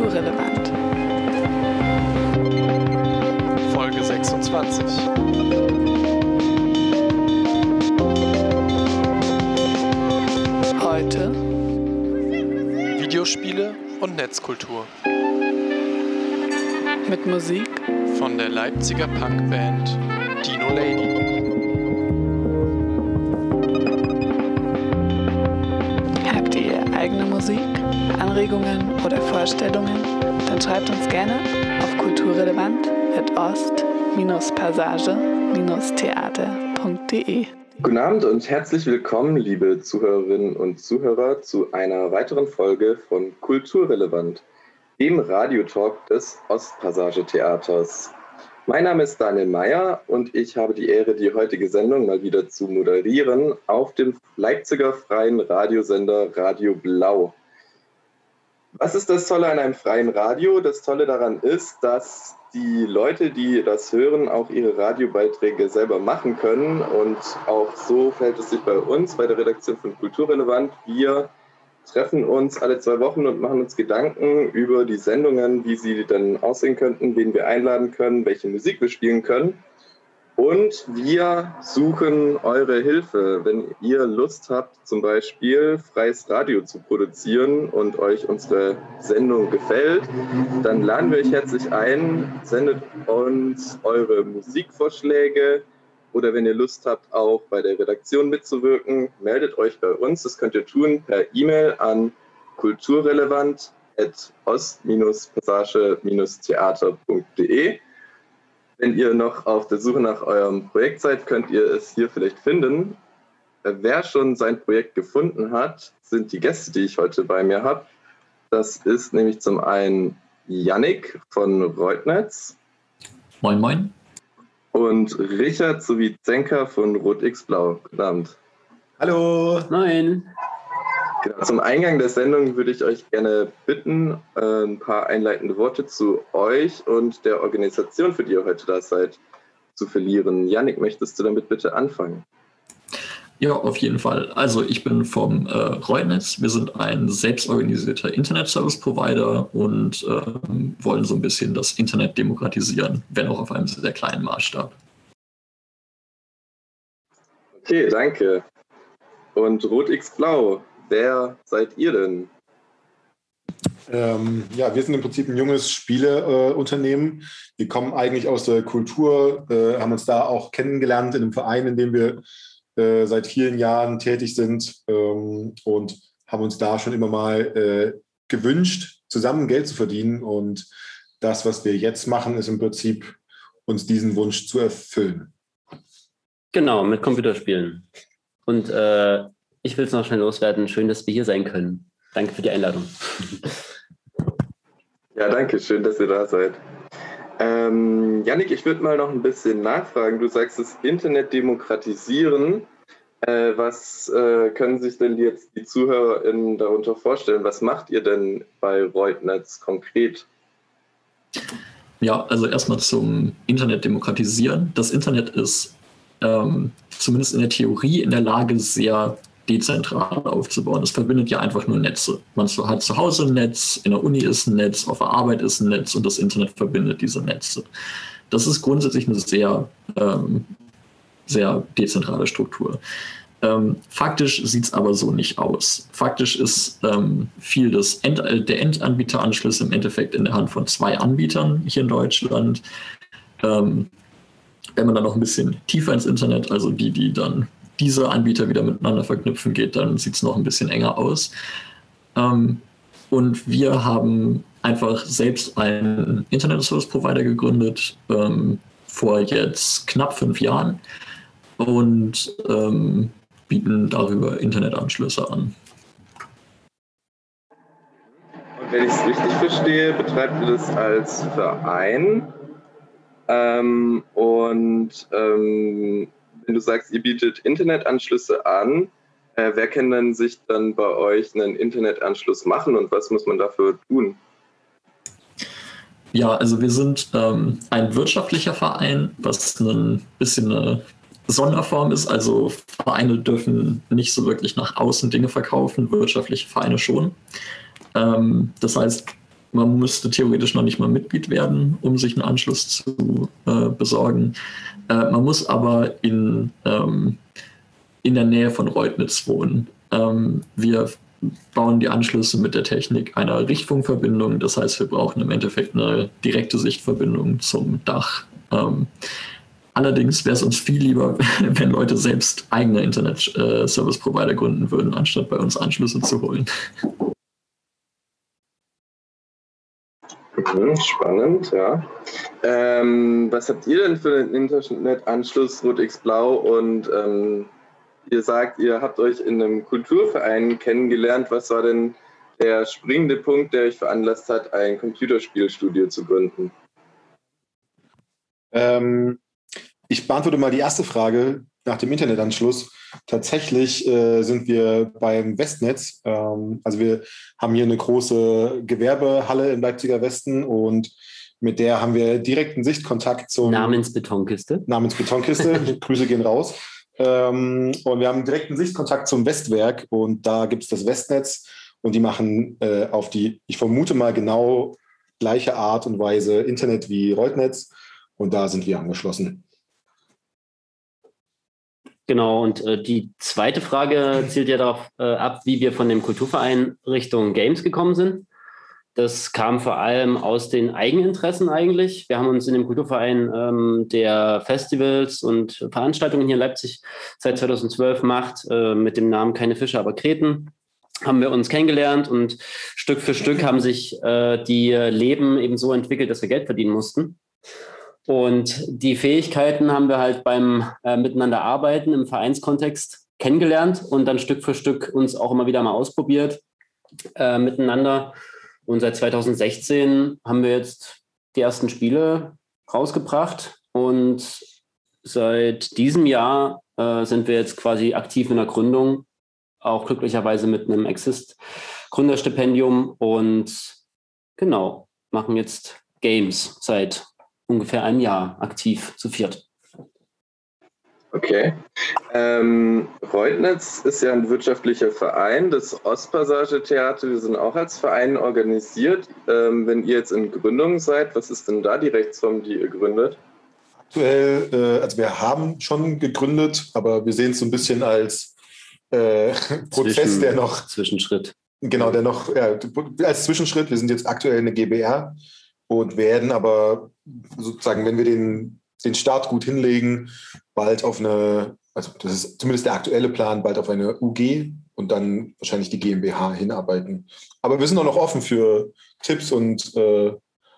Kulturrelevant. Folge 26. Heute Videospiele und Netzkultur. mit Musik Von der Leipziger Punkband Dino Lady. Habt ihr eigene Musik, Anregungen oder Vorstellungen? Dann schreibt uns gerne auf kulturrelevant.ost-passage-theater.de. Guten Abend und herzlich willkommen, liebe Zuhörerinnen und Zuhörer, zu einer weiteren Folge von Kulturrelevant, dem Radiotalk des Ostpassage Theaters. Mein Name ist Daniel Meyer und ich habe die Ehre, die heutige Sendung mal wieder zu moderieren auf dem Leipziger freien Radiosender Radio Blau. Was ist das Tolle an einem freien Radio? Das Tolle daran ist, dass die Leute, die das hören, auch ihre Radiobeiträge selber machen können. Und auch so verhält es sich bei uns, bei der Redaktion von Kulturrelevant. Wir treffen uns alle zwei Wochen und machen uns Gedanken über die Sendungen, wie sie dann aussehen könnten, wen wir einladen können, welche Musik wir spielen können. Und wir suchen eure Hilfe. Wenn ihr Lust habt, zum Beispiel freies Radio zu produzieren und euch unsere Sendung gefällt, dann laden wir euch herzlich ein, sendet uns eure Musikvorschläge oder wenn ihr Lust habt, auch bei der Redaktion mitzuwirken, meldet euch bei uns. Das könnt ihr tun per E-Mail an kulturrelevant.ost-passage-theater.de. Wenn ihr noch auf der Suche nach eurem Projekt seid, könnt ihr es hier vielleicht finden. Wer schon sein Projekt gefunden hat, sind die Gäste, die ich heute bei mir habe. Das ist nämlich zum einen Yannick von Reutnetz Moin, moin. und Richard sowie Zenker von Rot X Blau. Guten Abend. Hallo. Moin. Genau, zum Eingang der Sendung würde ich euch gerne bitten, äh, ein paar einleitende Worte zu euch und der Organisation, für die ihr heute da seid, zu verlieren. Yannick, möchtest du damit bitte anfangen? Ja, auf jeden Fall. Also ich bin vom äh, Reutnetz. Wir sind ein selbstorganisierter Internet-Service-Provider und ähm, wollen so ein bisschen das Internet demokratisieren, wenn auch auf einem sehr kleinen Maßstab. Okay, danke. Und Rot X Blau, wer seid ihr denn? Ähm, ja, wir sind im Prinzip ein junges Spieleunternehmen. Äh, wir kommen eigentlich aus der Kultur, äh, haben uns da auch kennengelernt in einem Verein, in dem wir äh, seit vielen Jahren tätig sind ähm, und haben uns da schon immer mal äh, gewünscht, zusammen Geld zu verdienen. Und das, was wir jetzt machen, ist im Prinzip uns diesen Wunsch zu erfüllen. Genau, mit Computerspielen. Und äh, ich will es noch schnell loswerden. Schön, dass wir hier sein können. Danke für die Einladung. Ja, danke, schön, dass ihr da seid. Ähm, Yannick, ich würde mal noch ein bisschen nachfragen. Du sagst das Internet demokratisieren. Äh, was äh, können sich denn jetzt die ZuhörerInnen darunter vorstellen? Was macht ihr denn bei Reutnetz konkret? Ja, also erstmal zum Internet demokratisieren. Das Internet ist ähm, zumindest in der Theorie in der Lage, sehr dezentral aufzubauen. Es verbindet ja einfach nur Netze. Man hat zu Hause ein Netz, in der Uni ist ein Netz, auf der Arbeit ist ein Netz und das Internet verbindet diese Netze. Das ist grundsätzlich eine sehr, ähm, sehr dezentrale Struktur. Ähm, faktisch sieht es aber so nicht aus. Faktisch ist ähm, viel des End der Endanbieteranschluss im Endeffekt in der Hand von zwei Anbietern hier in Deutschland. Ähm, wenn man dann noch ein bisschen tiefer ins Internet, also die, die dann diese Anbieter wieder miteinander verknüpfen geht, dann sieht es noch ein bisschen enger aus. Ähm, und wir haben einfach selbst einen Internet Service Provider gegründet, ähm, vor jetzt knapp fünf Jahren und ähm, bieten darüber Internetanschlüsse an. Und wenn ich es richtig verstehe, betreibt ihr das als Verein. Ähm, und ähm, wenn du sagst, ihr bietet Internetanschlüsse an, äh, wer kann dann sich dann bei euch einen Internetanschluss machen und was muss man dafür tun? Ja, also wir sind ähm, ein wirtschaftlicher Verein, was ein bisschen eine Sonderform ist. Also Vereine dürfen nicht so wirklich nach außen Dinge verkaufen, wirtschaftliche Vereine schon. Ähm, das heißt, man müsste theoretisch noch nicht mal Mitglied werden, um sich einen Anschluss zu äh, besorgen. Äh, man muss aber in, ähm, in der Nähe von Reutnitz wohnen. Ähm, wir bauen die Anschlüsse mit der Technik einer Richtfunkverbindung. Das heißt, wir brauchen im Endeffekt eine direkte Sichtverbindung zum Dach. Ähm, allerdings wäre es uns viel lieber, wenn Leute selbst eigene Internet-Service-Provider äh, gründen würden, anstatt bei uns Anschlüsse zu holen. Mhm, spannend, ja. Ähm, was habt ihr denn für einen Internetanschluss Rot X Blau und ähm, ihr sagt, ihr habt euch in einem Kulturverein kennengelernt. Was war denn der springende Punkt, der euch veranlasst hat, ein Computerspielstudio zu gründen? Ähm, ich beantworte mal die erste Frage nach dem Internetanschluss. Tatsächlich äh, sind wir beim Westnetz. Ähm, also wir haben hier eine große Gewerbehalle im Leipziger Westen und mit der haben wir direkten Sichtkontakt zum Namens Betonkiste. Namens Betonkiste. Grüße gehen raus. Ähm, und wir haben direkten Sichtkontakt zum Westwerk und da gibt es das Westnetz und die machen äh, auf die, ich vermute mal genau gleiche Art und Weise Internet wie Reutnetz und da sind wir angeschlossen. Genau, und äh, die zweite Frage zielt ja darauf äh, ab, wie wir von dem Kulturverein Richtung Games gekommen sind. Das kam vor allem aus den Eigeninteressen eigentlich. Wir haben uns in dem Kulturverein, ähm, der Festivals und Veranstaltungen hier in Leipzig seit 2012 macht, äh, mit dem Namen Keine Fische, aber Kreten, haben wir uns kennengelernt und Stück für Stück haben sich äh, die Leben eben so entwickelt, dass wir Geld verdienen mussten. Und die Fähigkeiten haben wir halt beim äh, Miteinander arbeiten im Vereinskontext kennengelernt und dann Stück für Stück uns auch immer wieder mal ausprobiert äh, miteinander. Und seit 2016 haben wir jetzt die ersten Spiele rausgebracht und seit diesem Jahr äh, sind wir jetzt quasi aktiv in der Gründung, auch glücklicherweise mit einem Exist-Gründerstipendium und genau, machen jetzt Games seit ungefähr einem Jahr aktiv zu viert. Okay. Ähm, Reutnitz ist ja ein wirtschaftlicher Verein. Das Ostpassage-Theater, wir sind auch als Verein organisiert. Ähm, wenn ihr jetzt in Gründung seid, was ist denn da die Rechtsform, die ihr gründet? Aktuell, äh, also wir haben schon gegründet, aber wir sehen es so ein bisschen als äh, Prozess, Zwischen, der noch. Zwischenschritt. Genau, der noch, ja, als Zwischenschritt. Wir sind jetzt aktuell eine GBR und werden aber sozusagen, wenn wir den, den Start gut hinlegen, bald auf eine, also das ist zumindest der aktuelle Plan, bald auf eine UG und dann wahrscheinlich die GmbH hinarbeiten. Aber wir sind auch noch offen für Tipps und äh,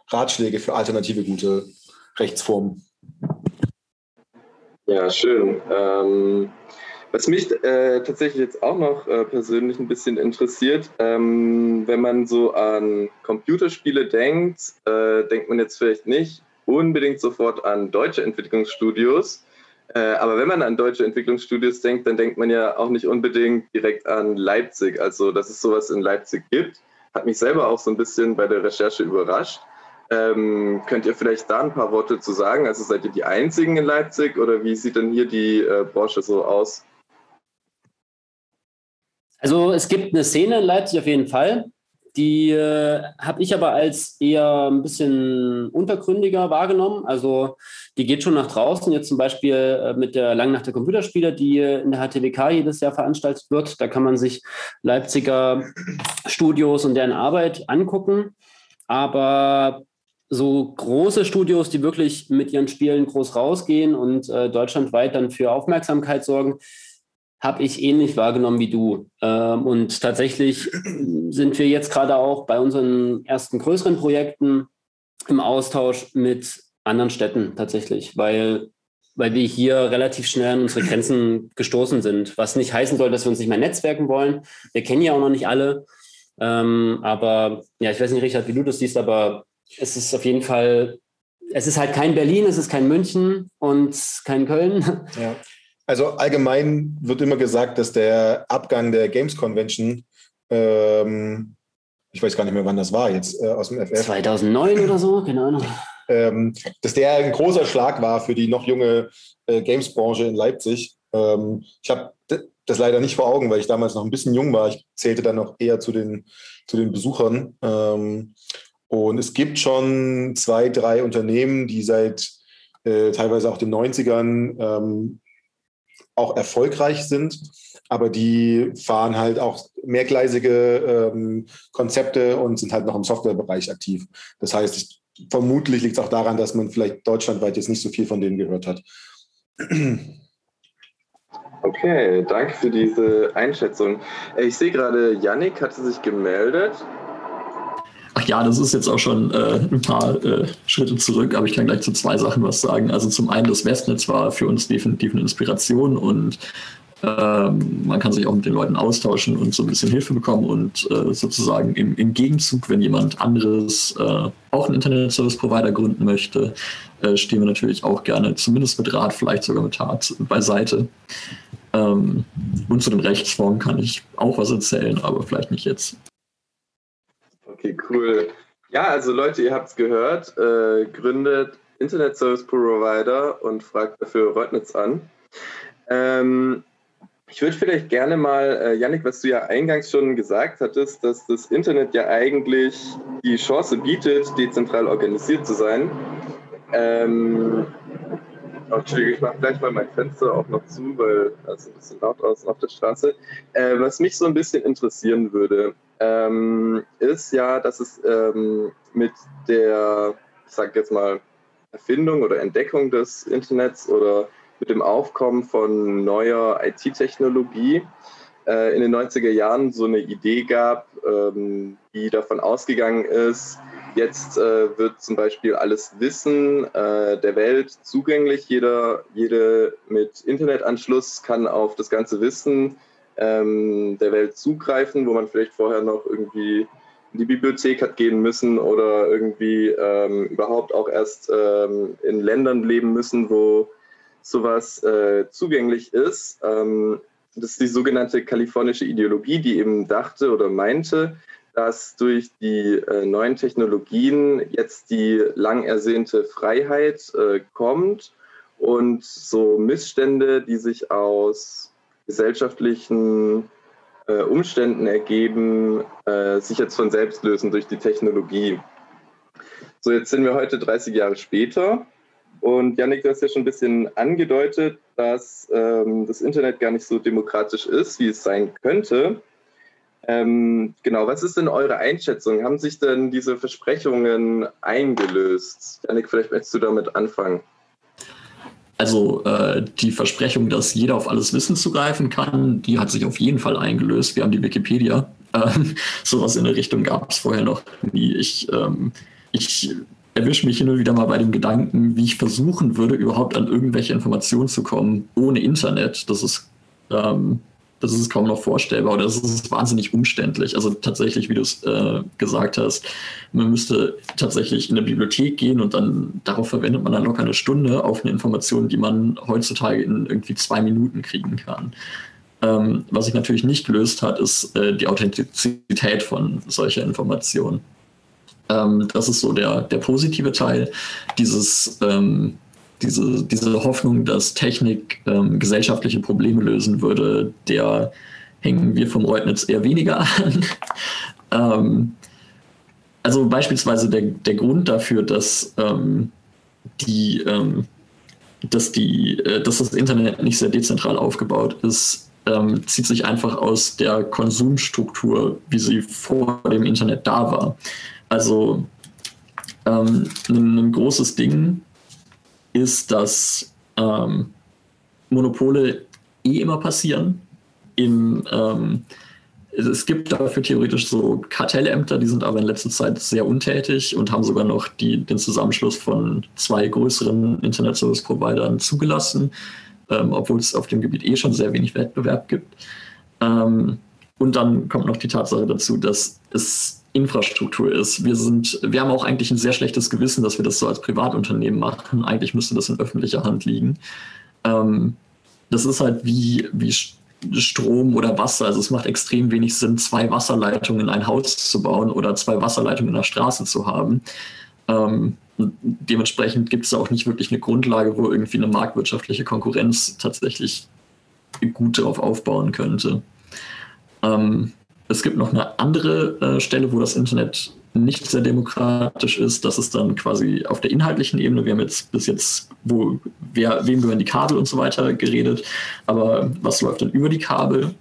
Ratschläge für alternative gute Rechtsformen. Ja, schön. Ähm, was mich äh, tatsächlich jetzt auch noch äh, persönlich ein bisschen interessiert, ähm, wenn man so an Computerspiele denkt, äh, denkt man jetzt vielleicht nicht unbedingt sofort an deutsche Entwicklungsstudios. Äh, aber wenn man an deutsche Entwicklungsstudios denkt, dann denkt man ja auch nicht unbedingt direkt an Leipzig. Also, dass es sowas in Leipzig gibt, hat mich selber auch so ein bisschen bei der Recherche überrascht. Ähm, könnt ihr vielleicht da ein paar Worte zu sagen? Also seid ihr die Einzigen in Leipzig oder wie sieht denn hier die äh, Branche so aus? Also es gibt eine Szene in Leipzig auf jeden Fall. Die äh, habe ich aber als eher ein bisschen untergründiger wahrgenommen. Also die geht schon nach draußen. Jetzt zum Beispiel äh, mit der Langnacht der Computerspiele, die in der HTWK jedes Jahr veranstaltet wird. Da kann man sich Leipziger Studios und deren Arbeit angucken. Aber so große Studios, die wirklich mit ihren Spielen groß rausgehen und äh, deutschlandweit dann für Aufmerksamkeit sorgen, habe ich ähnlich wahrgenommen wie du. Ähm, und tatsächlich sind wir jetzt gerade auch bei unseren ersten größeren Projekten im Austausch mit anderen Städten tatsächlich, weil, weil wir hier relativ schnell an unsere Grenzen gestoßen sind. Was nicht heißen soll, dass wir uns nicht mehr netzwerken wollen. Wir kennen ja auch noch nicht alle. Ähm, aber ja, ich weiß nicht, Richard, wie du das siehst, aber es ist auf jeden Fall, es ist halt kein Berlin, es ist kein München und kein Köln. Ja. Also allgemein wird immer gesagt, dass der Abgang der Games Convention, ähm, ich weiß gar nicht mehr, wann das war jetzt äh, aus dem FF. 2009 oder so, keine Ahnung. Ähm, dass der ein großer Schlag war für die noch junge äh, Games-Branche in Leipzig. Ähm, ich habe das leider nicht vor Augen, weil ich damals noch ein bisschen jung war. Ich zählte dann noch eher zu den, zu den Besuchern. Ähm, Und es gibt schon zwei, drei Unternehmen, die seit äh, teilweise auch den 90ern ähm, auch erfolgreich sind, aber die fahren halt auch mehrgleisige ähm, Konzepte und sind halt noch im Softwarebereich aktiv. Das heißt, ich, vermutlich liegt es auch daran, dass man vielleicht deutschlandweit jetzt nicht so viel von denen gehört hat. Okay, danke für diese Einschätzung. Äh, ich sehe gerade, Yannick hatte sich gemeldet. Ach ja, das ist jetzt auch schon äh, ein paar äh, Schritte zurück, aber ich kann gleich zu zwei Sachen was sagen. Also zum einen, das Westnetz war für uns definitiv eine Inspiration und ähm, man kann sich auch mit den Leuten austauschen und so ein bisschen Hilfe bekommen und äh, sozusagen im, im, Gegenzug, wenn jemand anderes äh, auch einen Internet-Service-Provider gründen möchte, äh, stehen wir natürlich auch gerne, zumindest mit Rat, vielleicht sogar mit Tat, beiseite. Ähm, und zu den Rechtsformen kann ich auch was erzählen, aber vielleicht nicht jetzt. Okay, cool. Ja, also Leute, ihr habt es gehört, äh, gründet Internet Service Provider und fragt dafür Reutnitz an. Ähm, ich würde vielleicht gerne mal, äh, Yannick, was du ja eingangs schon gesagt hattest, dass das Internet ja eigentlich die Chance bietet, dezentral organisiert zu sein. Ähm, oh, Entschuldigung, ich mache gleich mal mein Fenster auch noch zu, weil es ein bisschen laut außen auf der Straße. Äh, was mich so ein bisschen interessieren würde, ähm, ist ja, dass es ähm, mit der, ich sage jetzt mal, Erfindung oder Entdeckung des Internets oder mit dem Aufkommen von neuer IT-Technologie äh, in den 90er Jahren so eine Idee gab, ähm, die davon ausgegangen ist, jetzt äh, wird zum Beispiel alles Wissen äh, der Welt zugänglich. Jeder, jede mit Internetanschluss kann auf das ganze Wissen ähm, der Welt zugreifen, wo man vielleicht vorher noch irgendwie in die Bibliothek hat gehen müssen oder irgendwie ähm, überhaupt auch erst ähm, in Ländern leben müssen, wo sowas äh, zugänglich ist. Ähm, das ist die sogenannte kalifornische Ideologie, die eben dachte oder meinte, dass durch die äh, neuen Technologien jetzt die lang ersehnte Freiheit äh, kommt und so Missstände, die sich aus gesellschaftlichen äh, Umständen ergeben, äh, sich jetzt von selbst lösen durch die Technologie. So, jetzt sind wir heute 30 Jahre später und Janik, du hast ja schon ein bisschen angedeutet, dass ähm, das Internet gar nicht so demokratisch ist, wie es sein könnte. Ähm, genau, was ist denn eure Einschätzung? Haben sich denn diese Versprechungen eingelöst? Janik, vielleicht möchtest du damit anfangen. Also äh, die Versprechung, dass jeder auf alles Wissen zugreifen kann, die hat sich auf jeden Fall eingelöst. Wir haben die Wikipedia. Ähm, sowas in der Richtung gab es vorher noch nie. Ich, ähm, ich erwische mich hin und wieder mal bei dem Gedanken, wie ich versuchen würde, überhaupt an irgendwelche Informationen zu kommen ohne Internet. Das ist, ähm, das ist kaum noch vorstellbar oder das ist wahnsinnig umständlich. Also tatsächlich, wie du es äh, gesagt hast, man müsste tatsächlich in eine Bibliothek gehen und dann darauf verwendet man dann locker eine Stunde auf eine Information, die man heutzutage in irgendwie zwei Minuten kriegen kann. Ähm, was sich natürlich nicht gelöst hat, ist äh, die Authentizität von solcher Informationen. Ähm, das ist so der, der positive Teil. Dieses, ähm, diese, diese Hoffnung, dass Technik ähm, gesellschaftliche Probleme lösen würde, der hängen wir vom Reutnitz eher weniger an. ähm, also beispielsweise der, der Grund dafür, dass ähm, die ähm, dass, die, äh, dass das Internet nicht sehr dezentral aufgebaut ist, ähm, zieht sich einfach aus der Konsumstruktur, wie sie vor dem Internet da war. Also ähm, ein, ein, großes Ding ist, dass ähm, Monopole eh immer passieren. Im, ähm, es gibt dafür theoretisch so Kartellämter, die sind aber in letzter Zeit sehr untätig und haben sogar noch die, den Zusammenschluss von zwei größeren Internet-Service-Providern zugelassen, ähm, obwohl es auf dem Gebiet eh schon sehr wenig Wettbewerb gibt. Ähm, und dann kommt noch die Tatsache dazu, dass es Infrastruktur ist. Wir sind, wir haben auch eigentlich ein sehr schlechtes Gewissen, dass wir das so als Privatunternehmen machen. Eigentlich müsste das in öffentlicher Hand liegen. Ähm, das ist halt wie, wie Strom oder Wasser. Also es macht extrem wenig Sinn, zwei Wasserleitungen in ein Haus zu bauen oder zwei Wasserleitungen in der Straße zu haben. Ähm, dementsprechend gibt es auch nicht wirklich eine Grundlage, wo irgendwie eine marktwirtschaftliche Konkurrenz tatsächlich gut darauf aufbauen könnte. Ähm, es gibt noch eine andere äh, Stelle, wo das Internet nicht sehr demokratisch ist, das ist dann quasi auf der inhaltlichen Ebene. Wir haben jetzt bis jetzt, wo, wer, wem gehören die Kabel und so weiter geredet. Aber was läuft dann über die Kabel?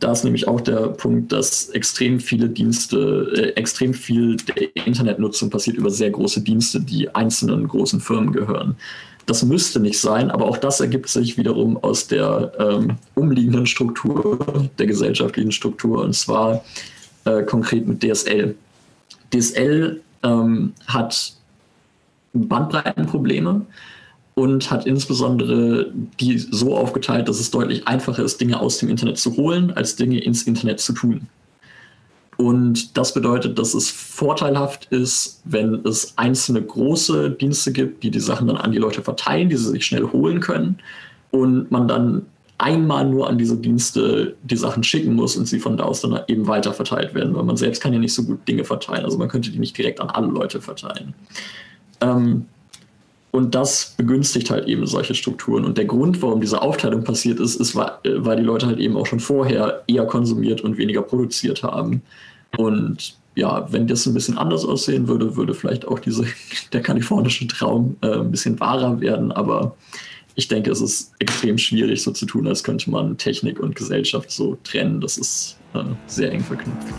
Da ist nämlich auch der Punkt, dass extrem viele Dienste, äh, extrem viel der Internetnutzung passiert über sehr große Dienste, die einzelnen großen Firmen gehören. Das müsste nicht sein, aber auch das ergibt sich wiederum aus der ähm, umliegenden Struktur, der gesellschaftlichen Struktur, und zwar äh, konkret mit DSL. DSL ähm, hat Bandbreitenprobleme und hat insbesondere die so aufgeteilt, dass es deutlich einfacher ist, Dinge aus dem Internet zu holen, als Dinge ins Internet zu tun. Und das bedeutet, dass es vorteilhaft ist, wenn es einzelne große Dienste gibt, die die Sachen dann an die Leute verteilen, die sie sich schnell holen können und man dann einmal nur an diese Dienste die Sachen schicken muss und sie von da aus dann eben weiter verteilt werden, weil man selbst kann ja nicht so gut Dinge verteilen. Also man könnte die nicht direkt an alle Leute verteilen. Ähm, und das begünstigt halt eben solche Strukturen. Und der Grund, warum diese Aufteilung passiert ist, ist, weil die Leute halt eben auch schon vorher eher konsumiert und weniger produziert haben. Und ja, wenn das ein bisschen anders aussehen würde, würde vielleicht auch diese, der kalifornische Traum äh, ein bisschen wahrer werden. Aber ich denke, es ist extrem schwierig, so zu tun, als könnte man Technik und Gesellschaft so trennen. Das ist äh, sehr eng verknüpft.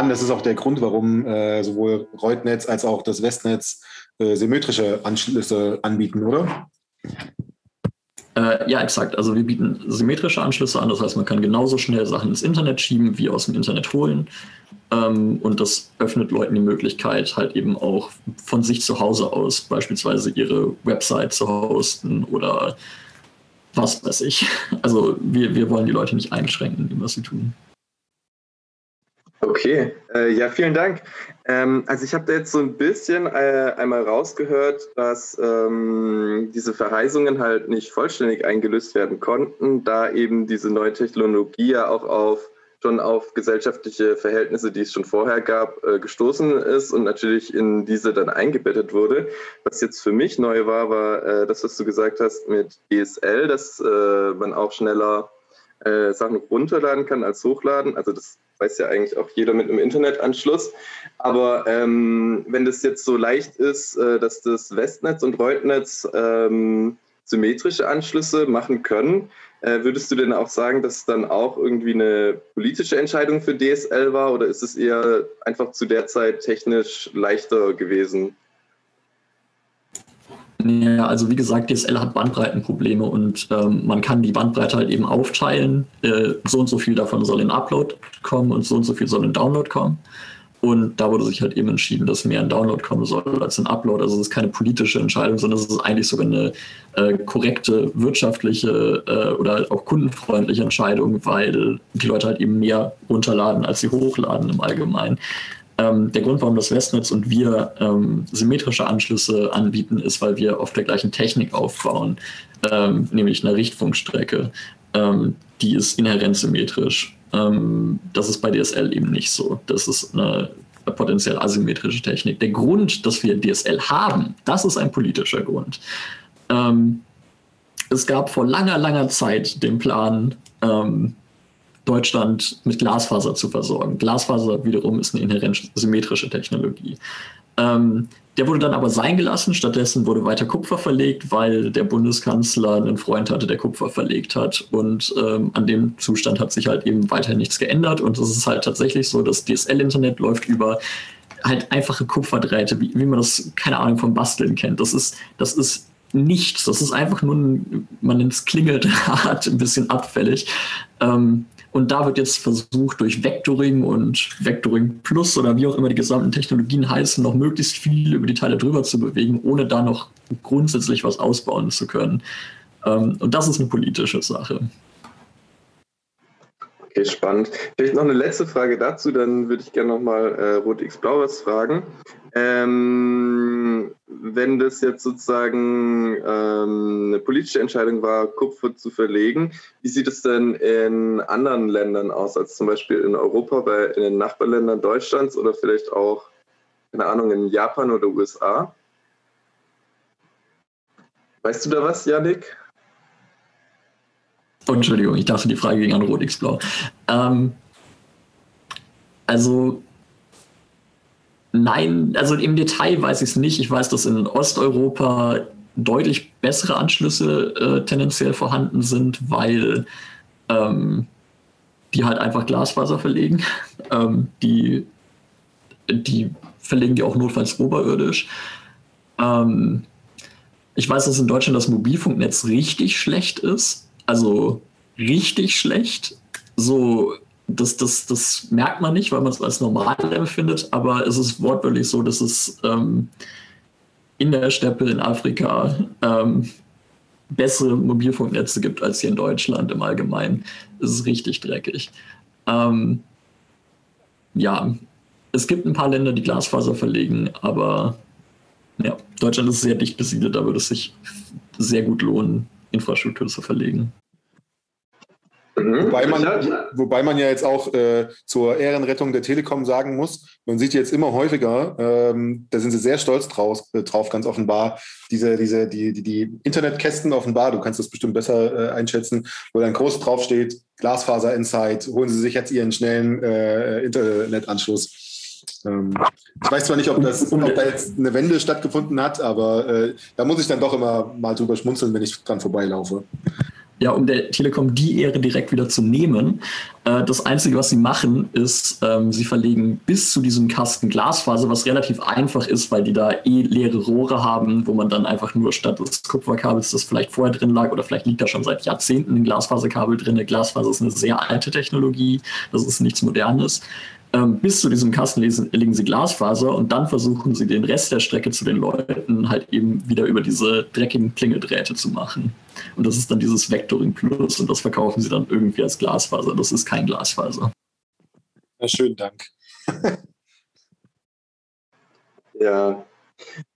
An, das ist auch der Grund, warum äh, sowohl Reutnetz als auch das Westnetz äh, symmetrische Anschlüsse anbieten, oder? Äh, ja, exakt. Also wir bieten symmetrische Anschlüsse an. Das heißt, man kann genauso schnell Sachen ins Internet schieben wie aus dem Internet holen. Ähm, und das öffnet Leuten die Möglichkeit, halt eben auch von sich zu Hause aus beispielsweise ihre Website zu hosten oder was weiß ich. Also wir, wir wollen die Leute nicht einschränken, was sie tun. Okay, äh, ja, vielen Dank. Ähm, also ich habe da jetzt so ein bisschen äh, einmal rausgehört, dass ähm, diese Verheißungen halt nicht vollständig eingelöst werden konnten, da eben diese neue Technologie ja auch auf schon auf gesellschaftliche Verhältnisse, die es schon vorher gab, äh, gestoßen ist und natürlich in diese dann eingebettet wurde. Was jetzt für mich neu war, war äh, das, was du gesagt hast mit DSL, dass äh, man auch schneller äh, Sachen runterladen kann als hochladen. Also das weiß ja eigentlich auch jeder mit einem Internetanschluss. Aber ähm, wenn das jetzt so leicht ist, äh, dass das Westnetz und Reutnetz ähm, symmetrische Anschlüsse machen können, äh, würdest du denn auch sagen, dass es dann auch irgendwie eine politische Entscheidung für DSL war oder ist es eher einfach zu der Zeit technisch leichter gewesen? Ja, also wie gesagt, DSL hat Bandbreitenprobleme und ähm, man kann die Bandbreite halt eben aufteilen. Äh, so und so viel davon soll in Upload kommen und so und so viel soll in Download kommen. Und da wurde sich halt eben entschieden, dass mehr in Download kommen soll als in Upload. Also es ist keine politische Entscheidung, sondern es ist eigentlich sogar eine äh, korrekte wirtschaftliche äh, oder auch kundenfreundliche Entscheidung, weil die Leute halt eben mehr runterladen, als sie hochladen im Allgemeinen. Ähm, der Grund, warum das Westnetz und wir ähm, symmetrische Anschlüsse anbieten, ist, weil wir auf der gleichen Technik aufbauen, ähm, nämlich eine Richtfunkstrecke. Ähm, die ist inhärent symmetrisch. Ähm, das ist bei DSL eben nicht so. Das ist eine potenziell asymmetrische Technik. Der Grund, dass wir DSL haben, das ist ein politischer Grund. Ähm, es gab vor langer, langer Zeit den Plan, Deutschland mit Glasfaser zu versorgen. Glasfaser wiederum ist eine inhärent symmetrische Technologie. Ähm, der wurde dann aber sein gelassen. Stattdessen wurde weiter Kupfer verlegt, weil der Bundeskanzler einen Freund hatte, der Kupfer verlegt hat. Und ähm, an dem Zustand hat sich halt eben weiter nichts geändert. Und es ist halt tatsächlich so, dass DSL-Internet läuft über halt einfache Kupferdrähte, wie, wie man das, keine Ahnung, vom Basteln kennt. Das ist, das ist nichts. Das ist einfach nur ein, man nennt es Klingeldraht, ein bisschen abfällig. Ähm, und da wird jetzt versucht, durch Vectoring und Vectoring Plus oder wie auch immer die gesamten Technologien heißen, noch möglichst viel über die Teile drüber zu bewegen, ohne da noch grundsätzlich was ausbauen zu können. Ähm, und das ist eine politische Sache. Okay, spannend. Vielleicht noch eine letzte Frage dazu, dann würde ich gerne nochmal äh, Rot X Blau was fragen. Ähm, wenn das jetzt sozusagen ähm, eine politische Entscheidung war, Kupfer zu verlegen, wie sieht es denn in anderen Ländern aus, als zum Beispiel in Europa, bei in den Nachbarländern Deutschlands oder vielleicht auch, keine Ahnung, in Japan oder USA? Weißt du da was, Janik? Oh, Entschuldigung, ich dachte, die Frage ging an Rot X Blau. Ähm, also Nein, also im Detail weiß ich es nicht. Ich weiß, dass in Osteuropa deutlich bessere Anschlüsse äh, tendenziell vorhanden sind, weil ähm, die halt einfach Glasfaser verlegen. ähm, die, die verlegen die auch notfalls oberirdisch. Ähm, ich weiß, dass in Deutschland das Mobilfunknetz richtig schlecht ist. Also richtig schlecht. So das, das, das merkt man nicht, weil man es als normal empfindet, aber es ist wortwörtlich so, dass es ähm, in der Steppe in Afrika ähm, bessere Mobilfunknetze gibt als hier in Deutschland im Allgemeinen. Es ist richtig dreckig. Ähm, ja, es gibt ein paar Länder, die Glasfaser verlegen, aber ja, Deutschland ist sehr dicht besiedelt, da würde es sich sehr gut lohnen, Infrastruktur zu verlegen. Mhm. Wobei, man, wobei man ja jetzt auch äh, zur Ehrenrettung der Telekom sagen muss, man sieht jetzt immer häufiger, ähm, da sind sie sehr stolz draus, äh, drauf, ganz offenbar, diese, diese, die, die, die Internetkästen offenbar, du kannst das bestimmt besser äh, einschätzen, wo dann groß draufsteht, Glasfaser Insight, holen Sie sich jetzt Ihren schnellen äh, Internetanschluss. Ähm, ich weiß zwar nicht, ob, das, ob da jetzt eine Wende stattgefunden hat, aber äh, da muss ich dann doch immer mal drüber schmunzeln, wenn ich dran vorbeilaufe ja, um der Telekom die Ehre direkt wieder zu nehmen. Äh, das Einzige, was sie machen, ist, ähm, sie verlegen bis zu diesem Kasten Glasfaser, was relativ einfach ist, weil die da eh leere Rohre haben, wo man dann einfach nur statt des Kupferkabels, das vielleicht vorher drin lag, oder vielleicht liegt da schon seit Jahrzehnten ein Glasfaserkabel drin. Glasfaser ist eine sehr alte Technologie, das ist nichts Modernes. Ähm, bis zu diesem Kasten legen sie Glasfaser und dann versuchen sie den Rest der Strecke zu den Leuten halt eben wieder über diese dreckigen Klingeldrähte zu machen. Und das ist dann dieses Vectoring Plus und das verkaufen sie dann irgendwie als Glasfaser. Das ist kein Glasfaser. Ja, schönen Dank. ja.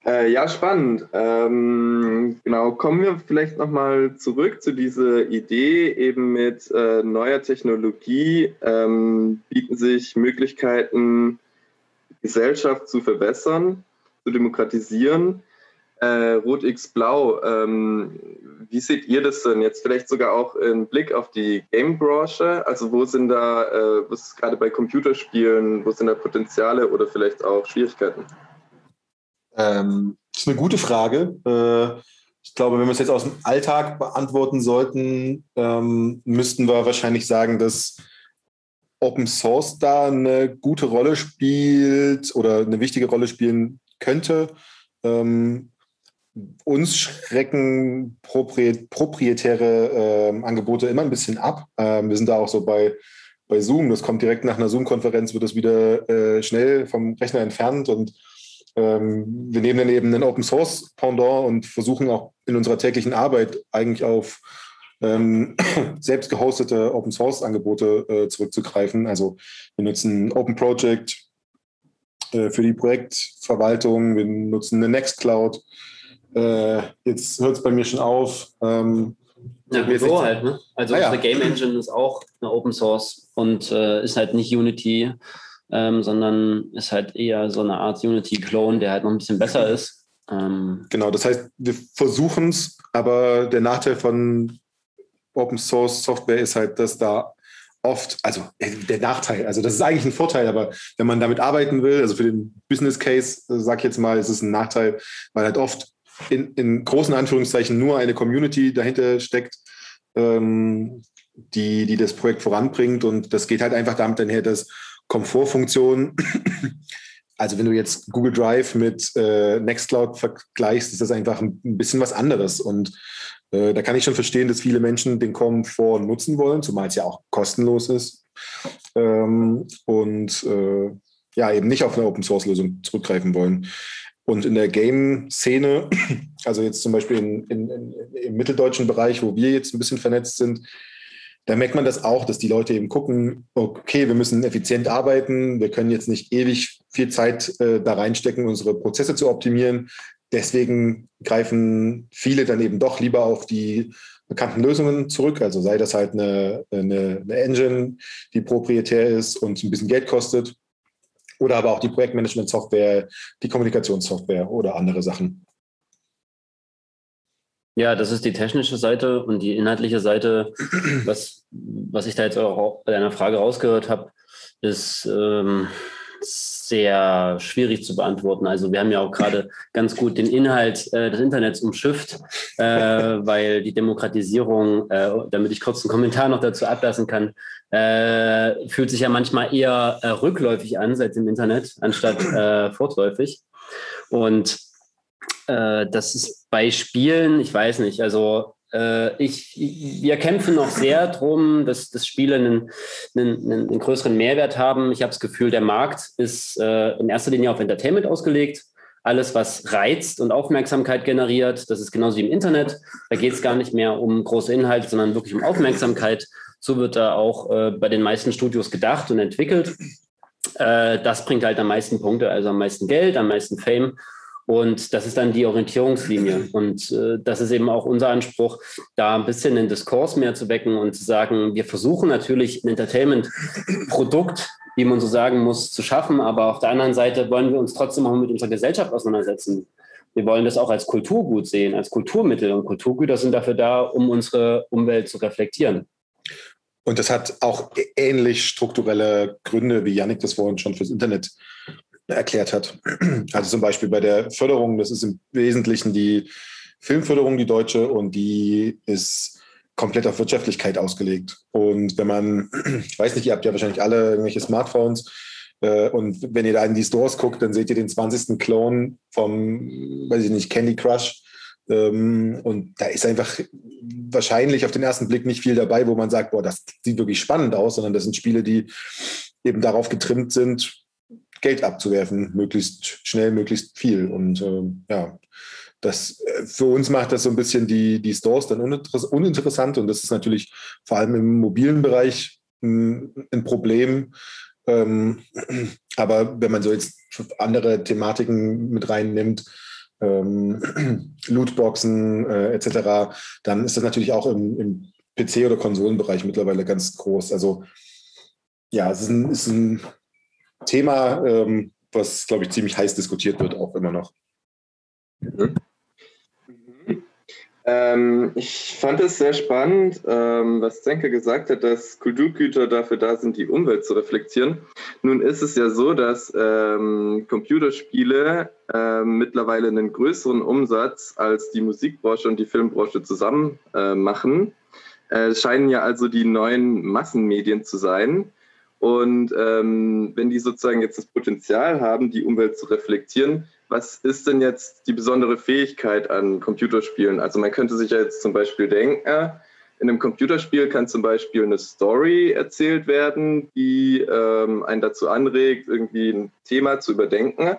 Äh, ja, spannend. Ähm, genau, kommen wir vielleicht nochmal zurück zu dieser Idee, eben mit äh, neuer Technologie ähm, bieten sich Möglichkeiten, Gesellschaft zu verbessern, zu demokratisieren. Äh, Rot X Blau, ähm, wie seht ihr das denn jetzt vielleicht sogar auch im Blick auf die Game-Branche? Also wo sind da, äh, was gerade bei Computerspielen, wo sind da Potenziale oder vielleicht auch Schwierigkeiten? Ähm, das ist eine gute Frage. Äh, ich glaube, wenn wir es jetzt aus dem Alltag beantworten sollten, ähm, müssten wir wahrscheinlich sagen, dass Open Source da eine gute Rolle spielt oder eine wichtige Rolle spielen könnte. Ähm, uns schrecken proprietäre äh, Angebote immer ein bisschen ab. Ähm, wir sind da auch so bei, bei Zoom. Das kommt direkt nach einer Zoom-Konferenz, wird das wieder äh, schnell vom Rechner entfernt und ähm, wir nehmen dann eben einen Open Source Pendant und versuchen auch in unserer täglichen Arbeit eigentlich auf ähm, selbst gehostete Open Source Angebote äh, zurückzugreifen. Also wir nutzen Open Project äh, für die Projektverwaltung, wir nutzen eine Nextcloud äh, jetzt hört es bei mir schon auf. Ähm, ja, so halt, ne? Also ah, ja. unsere Game Engine ist auch eine Open Source und äh, ist halt nicht Unity, ähm, sondern ist halt eher so eine Art Unity-Clone, der halt noch ein bisschen besser ist. Ähm, genau, das heißt, wir versuchen es, aber der Nachteil von Open Source Software ist halt, dass da oft, also äh, der Nachteil, also das ist eigentlich ein Vorteil, aber wenn man damit arbeiten will, also für den Business Case, äh, sag ich jetzt mal, ist es ein Nachteil, weil halt oft in, in großen Anführungszeichen nur eine Community dahinter steckt, ähm, die, die das Projekt voranbringt. Und das geht halt einfach damit einher, dass Komfortfunktionen, also wenn du jetzt Google Drive mit äh, Nextcloud vergleichst, ist das einfach ein, bisschen was anderes. Und äh, da kann ich schon verstehen, dass viele Menschen den Komfort nutzen wollen, zumal es ja auch kostenlos ist. Ähm, und äh, ja, eben nicht auf eine Open-Source-Lösung zurückgreifen wollen. Und in der Game-Szene, also jetzt zum Beispiel in, in, in, im mitteldeutschen Bereich, wo wir jetzt ein bisschen vernetzt sind, da merkt man das auch, dass die Leute eben gucken, okay, wir müssen effizient arbeiten, wir können jetzt nicht ewig viel Zeit äh, da reinstecken, unsere Prozesse zu optimieren. Deswegen greifen viele dann eben doch lieber auf die bekannten Lösungen zurück. Also sei das halt eine, eine, eine Engine, die proprietär ist und ein bisschen Geld kostet oder aber auch die Projektmanagement-Software, die Kommunikationssoftware oder andere Sachen. Ja, das ist die technische Seite und die inhaltliche Seite, was, was ich da jetzt auch bei deiner Frage rausgehört habe, ist ähm, sehr schwierig zu beantworten. Also wir haben ja auch gerade ganz gut den Inhalt äh, des Internets umschifft, äh, weil die Demokratisierung, äh, damit ich kurz einen Kommentar noch dazu ablassen kann, äh, fühlt sich ja manchmal eher äh, rückläufig an seit dem Internet, anstatt äh, fortläufig. Und das ist bei Spielen, ich weiß nicht, also äh, ich, wir kämpfen noch sehr darum, dass, dass Spiele einen, einen, einen größeren Mehrwert haben. Ich habe das Gefühl, der Markt ist äh, in erster Linie auf Entertainment ausgelegt. Alles, was reizt und Aufmerksamkeit generiert, das ist genauso wie im Internet. Da geht es gar nicht mehr um große Inhalte, sondern wirklich um Aufmerksamkeit. So wird da auch äh, bei den meisten Studios gedacht und entwickelt. Äh, das bringt halt am meisten Punkte, also am meisten Geld, am meisten Fame. Und das ist dann die Orientierungslinie. Und äh, das ist eben auch unser Anspruch, da ein bisschen den Diskurs mehr zu wecken und zu sagen, wir versuchen natürlich ein Entertainment-Produkt, wie man so sagen muss, zu schaffen. Aber auf der anderen Seite wollen wir uns trotzdem auch mit unserer Gesellschaft auseinandersetzen. Wir wollen das auch als Kulturgut sehen, als Kulturmittel. Und Kulturgüter sind dafür da, um unsere Umwelt zu reflektieren. Und das hat auch ähnlich strukturelle Gründe, wie Yannick das vorhin schon fürs Internet erklärt hat. Also zum Beispiel bei der Förderung, das ist im Wesentlichen die Filmförderung, die deutsche, und die ist komplett auf Wirtschaftlichkeit ausgelegt. Und wenn man, ich weiß nicht, ihr habt ja wahrscheinlich alle irgendwelche Smartphones, äh, und wenn ihr da in die Stores guckt, dann seht ihr den 20. Clone vom, weiß ich nicht, Candy Crush. Ähm, und da ist einfach wahrscheinlich auf den ersten Blick nicht viel dabei, wo man sagt, boah, das sieht wirklich spannend aus, sondern das sind Spiele, die eben darauf getrimmt sind, Geld abzuwerfen, möglichst schnell, möglichst viel. Und äh, ja, das äh, für uns macht das so ein bisschen die, die Stores dann uninteressant. Und das ist natürlich vor allem im mobilen Bereich ein, ein Problem, Ähm, aber wenn man so jetzt andere Thematiken mit reinnimmt, ähm, Lootboxen äh, etc., dann ist das natürlich auch im, im PC- oder Konsolenbereich mittlerweile ganz groß. Also ja, es ist ein, ist ein Thema, ähm, was, glaube ich, ziemlich heiß diskutiert wird, auch immer noch. Mhm. Ähm, ich fand es sehr spannend, ähm, was Zenke gesagt hat, dass Kulturgüter dafür da sind, die Umwelt zu reflektieren. Nun ist es ja so, dass ähm, Computerspiele ähm, mittlerweile einen größeren Umsatz als die Musikbranche und die Filmbranche zusammen äh, machen. Äh, es scheinen ja also die neuen Massenmedien zu sein. Und ähm, wenn die sozusagen jetzt das Potenzial haben, die Umwelt zu reflektieren, was ist denn jetzt die besondere Fähigkeit an Computerspielen? Also man könnte sich ja jetzt zum Beispiel denken, äh, in einem Computerspiel kann zum Beispiel eine Story erzählt werden, die ähm, einen dazu anregt, irgendwie ein Thema zu überdenken.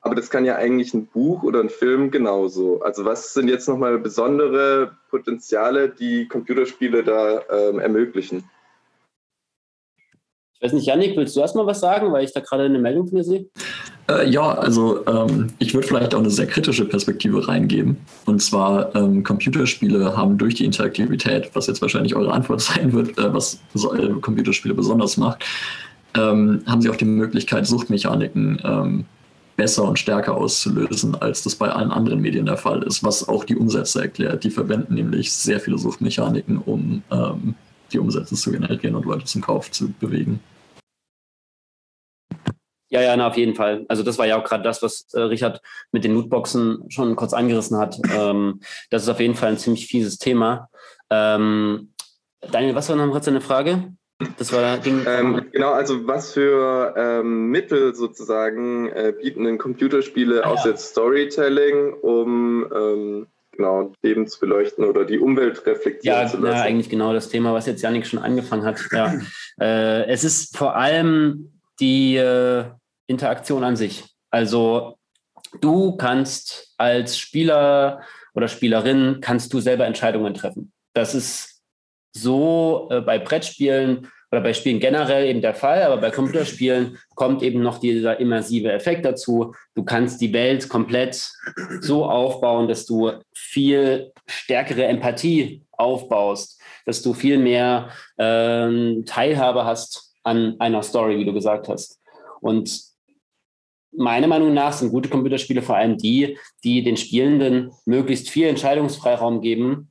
Aber das kann ja eigentlich ein Buch oder ein Film genauso. Also was sind jetzt nochmal besondere Potenziale, die Computerspiele da ähm, ermöglichen? Ich weiß nicht, Janik, willst du erstmal was sagen, weil ich da gerade eine Meldung von mir sehe? Äh, ja, also ähm, ich würde vielleicht auch eine sehr kritische Perspektive reingeben. Und zwar, ähm, Computerspiele haben durch die Interaktivität, was jetzt wahrscheinlich eure Antwort sein wird, äh, was so, äh, Computerspiele besonders macht, ähm, haben sie auch die Möglichkeit, Suchtmechaniken ähm, besser und stärker auszulösen, als das bei allen anderen Medien der Fall ist, was auch die Umsätze erklärt. Die verwenden nämlich sehr viele Suchtmechaniken, um ähm, die Umsätze zu generieren und Leute zum Kauf zu bewegen. Ja, ja, na, auf jeden Fall. Also das war ja auch gerade das, was äh, Richard mit den Lootboxen schon kurz angerissen hat. Ähm, das ist auf jeden Fall ein ziemlich fieses Thema. Ähm, Daniel, was war noch kurz deine Frage? Das war Ding. Ähm, genau, also was für ähm, Mittel sozusagen äh, bieten denn Computerspiele ah, aus ja. jetzt Storytelling, um ähm, genau, Leben zu beleuchten oder die Umwelt reflektieren ja, zu lassen. Ja, eigentlich genau das Thema, was jetzt Janik schon angefangen hat. Ja. äh, es ist vor allem die äh, Interaktion an sich. Also du kannst als Spieler oder Spielerin kannst du selber Entscheidungen treffen. Das ist so äh, bei Brettspielen oder bei Spielen generell eben der Fall, aber bei Computerspielen kommt eben noch dieser immersive Effekt dazu. Du kannst die Welt komplett so aufbauen, dass du viel stärkere Empathie aufbaust, dass du viel mehr ähm, Teilhabe hast an einer Story, wie du gesagt hast. Und meiner Meinung nach sind gute Computerspiele vor allem die, die den Spielenden möglichst viel Entscheidungsfreiraum geben,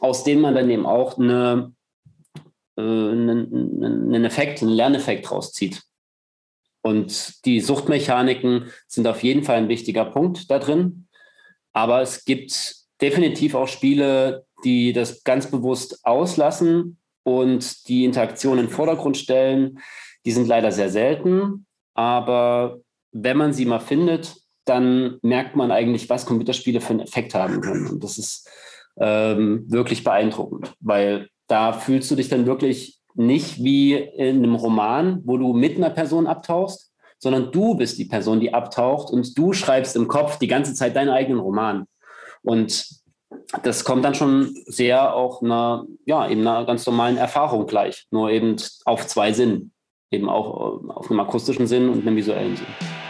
aus denen man dann eben auch eine einen, einen Effekt, einen Lerneffekt rauszieht. Und die Suchtmechaniken sind auf jeden Fall ein wichtiger Punkt da drin. Aber es gibt definitiv auch Spiele, die das ganz bewusst auslassen und die Interaktion in den Vordergrund stellen. Die sind leider sehr selten. Aber wenn man sie mal findet, dann merkt man eigentlich, was Computerspiele für einen Effekt haben können. Und das ist ähm, wirklich beeindruckend, weil da fühlst du dich dann wirklich nicht wie in einem Roman, wo du mit einer Person abtauchst, sondern du bist die Person, die abtaucht und du schreibst im Kopf die ganze Zeit deinen eigenen Roman. Und das kommt dann schon sehr auch einer, ja, eben einer ganz normalen Erfahrung gleich, nur eben auf zwei Sinnen, eben auch auf einem akustischen Sinn und einem visuellen Sinn.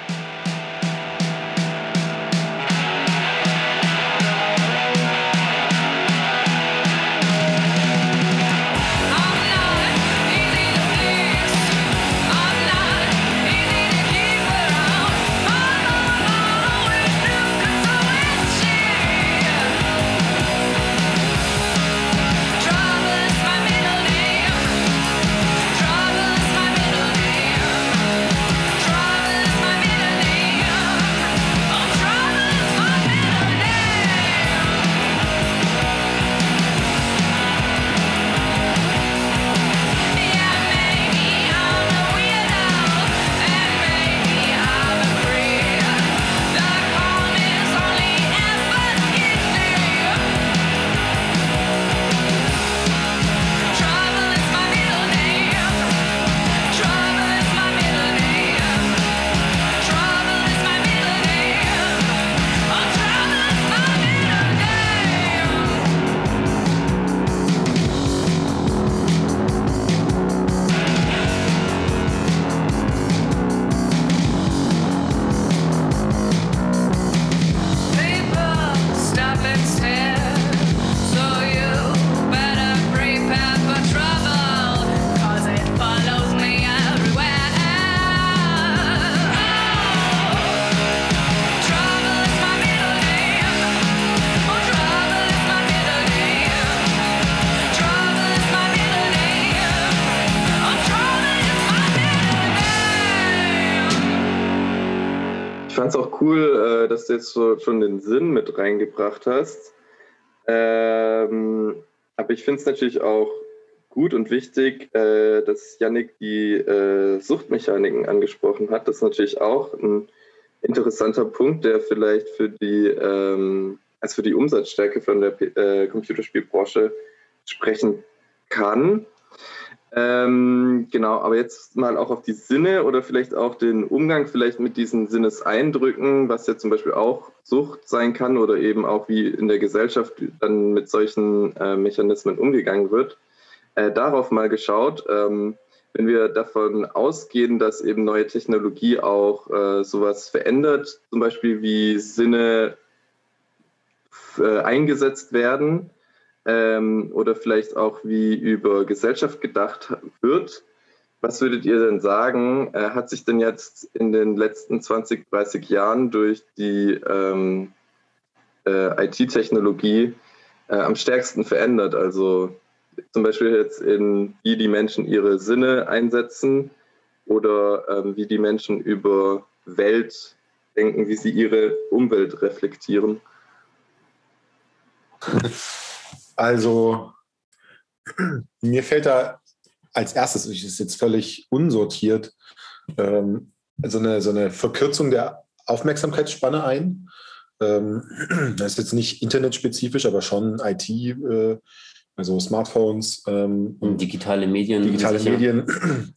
Cool, äh, dass du jetzt so, schon den Sinn mit reingebracht hast. Ähm, aber ich finde es natürlich auch gut und wichtig, äh, dass Yannick die äh, Suchtmechaniken angesprochen hat. Das ist natürlich auch ein interessanter Punkt, der vielleicht für die, ähm, also für die Umsatzstärke von der äh, Computerspielbranche sprechen kann. Ähm, genau, aber jetzt mal auch auf die Sinne oder vielleicht auch den Umgang vielleicht mit diesen Sinneseindrücken, was ja zum Beispiel auch Sucht sein kann oder eben auch wie in der Gesellschaft dann mit solchen äh, Mechanismen umgegangen wird. Äh, darauf mal geschaut. Ähm, wenn wir davon ausgehen, dass eben neue Technologie auch äh, sowas verändert, zum Beispiel wie Sinne äh, eingesetzt werden, ähm, oder vielleicht auch wie über Gesellschaft gedacht wird. Was würdet ihr denn sagen, äh, hat sich denn jetzt in den letzten 20, 30 Jahren durch die ähm, äh, IT-Technologie äh, am stärksten verändert? Also zum Beispiel jetzt in wie die Menschen ihre Sinne einsetzen oder ähm, wie die Menschen über Welt denken, wie sie ihre Umwelt reflektieren. Also, mir fällt da als erstes, ich ist jetzt völlig unsortiert, ähm, so, eine, so eine Verkürzung der Aufmerksamkeitsspanne ein. Ähm, das ist jetzt nicht internetspezifisch, aber schon IT, äh, also Smartphones ähm, und digitale Medien. Digitale Medien,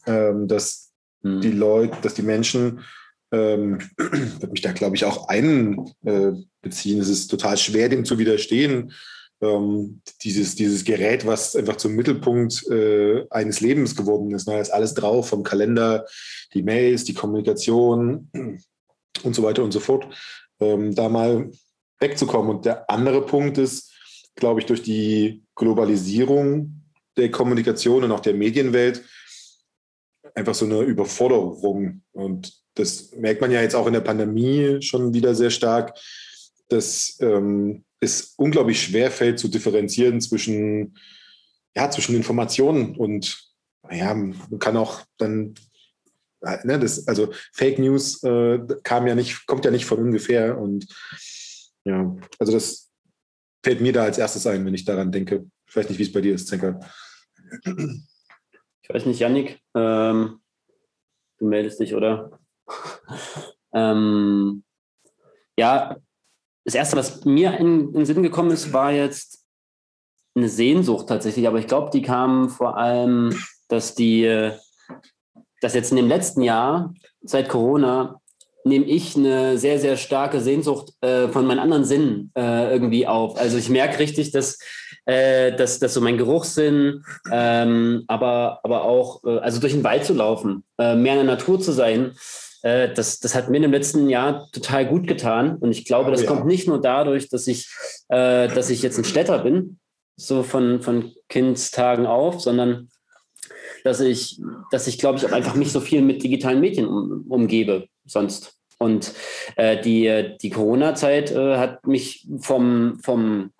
ähm, dass hm. die Leute, dass die Menschen ähm, würde mich da, glaube ich, auch einbeziehen. Äh, es ist total schwer, dem zu widerstehen, ähm, dieses, dieses Gerät, was einfach zum Mittelpunkt äh, eines Lebens geworden ist. Da ne? ist alles drauf, vom Kalender, die Mails, die Kommunikation und so weiter und so fort, ähm, da mal wegzukommen. Und der andere Punkt ist, glaube ich, durch die Globalisierung der Kommunikation und auch der Medienwelt einfach so eine Überforderung. Und das merkt man ja jetzt auch in der Pandemie schon wieder sehr stark, dass ähm, es unglaublich schwer fällt zu differenzieren zwischen, ja, zwischen Informationen und ja, man kann auch dann, ne, das, also Fake News äh, kam ja nicht, kommt ja nicht von ungefähr und ja, also das fällt mir da als erstes ein, wenn ich daran denke. Ich weiß nicht, wie es bei dir ist, Zenker. Ich weiß nicht, Yannick, ähm, du meldest dich, oder? ähm, ja, das Erste, was mir in, den Sinn gekommen ist, war jetzt eine Sehnsucht tatsächlich. Aber ich glaube, die kam vor allem, dass die, dass jetzt in dem letzten Jahr, seit Corona, nehme ich eine sehr, sehr starke Sehnsucht äh, von meinen anderen Sinnen äh, irgendwie auf. Also ich merke richtig, dass, äh, dass, dass so mein Geruchssinn, ähm, aber, aber auch, äh, also durch den Wald zu laufen, äh, mehr in der Natur zu sein, äh, das, das hat mir im letzten Jahr total gut getan. Und ich glaube, oh, das ja. kommt nicht nur dadurch, dass ich, äh, dass ich jetzt ein Städter bin, so von, von Kindstagen auf, sondern dass ich, dass ich, glaube ich, auch einfach mich so viel mit digitalen Medien um, umgebe sonst. Und äh, die, die Corona-Zeit äh, hat mich vom, vom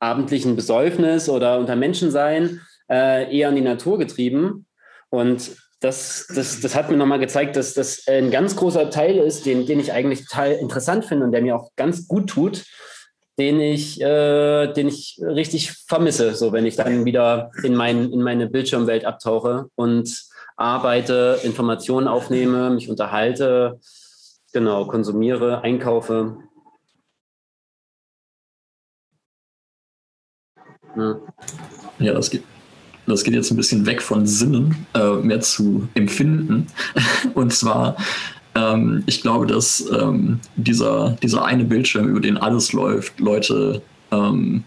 abendlichen Besäufnis oder unter Menschensein äh, eher in die Natur getrieben. Und das, das, das hat mir nochmal gezeigt, dass das ein ganz großer Teil ist, den, den ich eigentlich total interessant finde und der mir auch ganz gut tut, den ich, äh, den ich richtig vermisse, so wenn ich dann wieder in, mein, in meine Bildschirmwelt abtauche und arbeite, Informationen aufnehme, mich unterhalte, genau, konsumiere, einkaufe. Ja, ja das geht das geht jetzt ein bisschen weg von Sinnen, äh, mehr zu Empfinden. Und zwar, ähm, ich glaube, dass ähm, dieser, dieser eine Bildschirm, über den alles läuft, Leute ähm,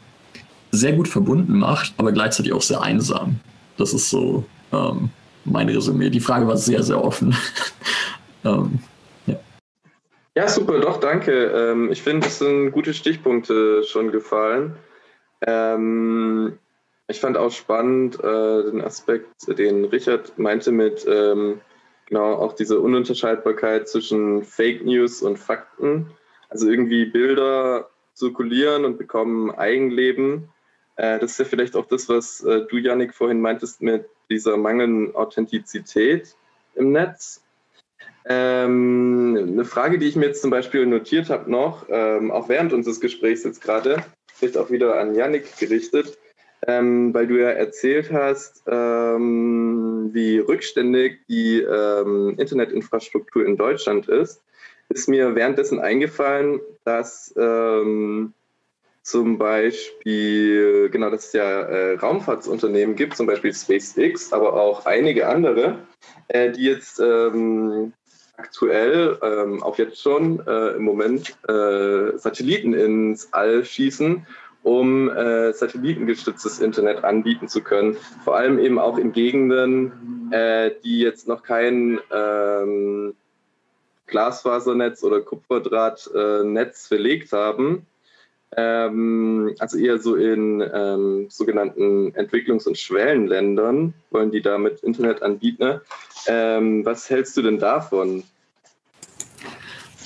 sehr gut verbunden macht, aber gleichzeitig auch sehr einsam. Das ist so ähm, mein Resümee. Die Frage war sehr, sehr offen. Ähm, ja. ja, super, doch, danke. Ähm, ich finde, es sind gute Stichpunkte schon gefallen. Ähm, ich fand auch spannend äh, den Aspekt, den Richard meinte mit ähm, genau auch diese Ununterscheidbarkeit zwischen Fake News und Fakten. Also irgendwie Bilder zirkulieren und bekommen Eigenleben. Äh, das ist ja vielleicht auch das, was äh, du, Yannick, vorhin meintest mit dieser mangelnden Authentizität im Netz. Ähm, eine Frage, die ich mir jetzt zum Beispiel notiert habe noch, ähm, auch während unseres Gesprächs jetzt gerade, vielleicht auch wieder an Yannick gerichtet, ähm, weil du ja erzählt hast, ähm, wie rückständig die ähm, Internetinfrastruktur in Deutschland ist, ist mir währenddessen eingefallen, dass ähm, zum Beispiel, genau, dass es ja äh, Raumfahrtsunternehmen gibt, zum Beispiel SpaceX, aber auch einige andere, äh, die jetzt ähm, aktuell, ähm, auch jetzt schon äh, im Moment, äh, Satelliten ins All schießen, um äh, satellitengestütztes Internet anbieten zu können. Vor allem eben auch in Gegenden, äh, die jetzt noch kein ähm, Glasfasernetz oder Kupferdrahtnetz verlegt haben ähm, also eher so in ähm, sogenannten Entwicklungs- und Schwellenländern wollen die damit Internet anbieten. Ähm, was hältst du denn davon?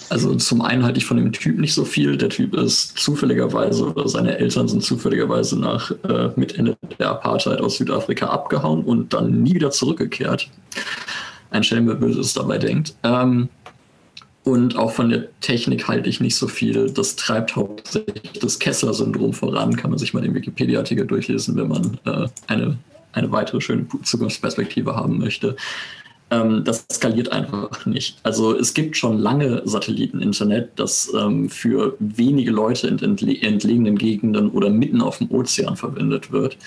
Also zum einen halte ich von dem Typ nicht so viel. Der Typ ist zufälligerweise oder seine Eltern sind zufälligerweise nach äh, mit Ende der Apartheid aus Südafrika abgehauen und dann nie wieder zurückgekehrt. Ein Schelm, wer Böses dabei denkt. Ähm, und auch von der Technik halte ich nicht so viel. Das treibt hauptsächlich das Kessler-Syndrom voran. Kann man sich mal den Wikipedia-Artikel durchlesen, wenn man äh, eine, eine weitere schöne Zukunftsperspektive haben möchte. Ähm, das skaliert einfach nicht. Also es gibt schon lange Satelliten-Internet, das ähm, für wenige Leute in entle entlegenen Gegenden oder mitten auf dem Ozean verwendet wird.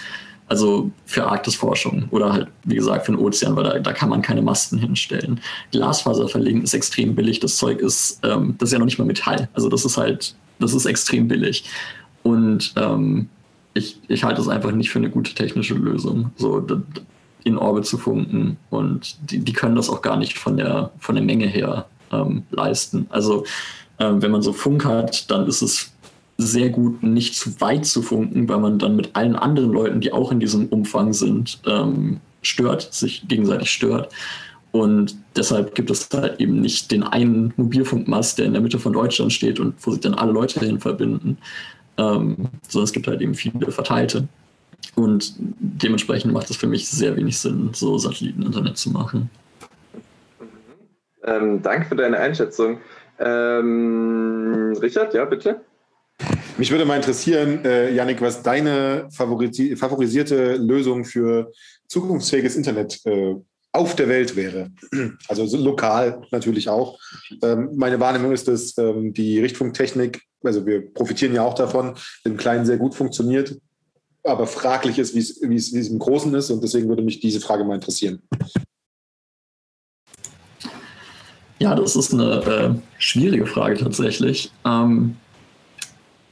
Also für Arktisforschung oder halt, wie gesagt, für den Ozean, weil da, da kann man keine Masten hinstellen. Glasfaser verlegen ist extrem billig. Das Zeug ist, ähm, das ist ja noch nicht mal Metall. Also das ist halt, das ist extrem billig. Und ähm, ich, ich halte es einfach nicht für eine gute technische Lösung, so in Orbit zu funken. Und die, die können das auch gar nicht von der, von der Menge her ähm, leisten. Also ähm, wenn man so Funk hat, dann ist es sehr gut, nicht zu weit zu funken, weil man dann mit allen anderen Leuten, die auch in diesem Umfang sind, ähm, stört, sich gegenseitig stört. Und deshalb gibt es halt eben nicht den einen Mobilfunkmast, der in der Mitte von Deutschland steht und wo sich dann alle Leute hin verbinden, ähm, sondern es gibt halt eben viele verteilte. Und dementsprechend macht es für mich sehr wenig Sinn, so Satelliteninternet zu machen. Ähm, danke für deine Einschätzung. Ähm, Richard, ja, bitte. Mich würde mal interessieren, äh, Janik, was deine favorisi favorisierte Lösung für zukunftsfähiges Internet äh, auf der Welt wäre. Also so lokal natürlich auch. Ähm, meine Wahrnehmung ist, dass ähm, die Richtfunktechnik, also wir profitieren ja auch davon, im Kleinen sehr gut funktioniert, aber fraglich ist, wie es im Großen ist. Und deswegen würde mich diese Frage mal interessieren. Ja, das ist eine äh, schwierige Frage tatsächlich. Ähm,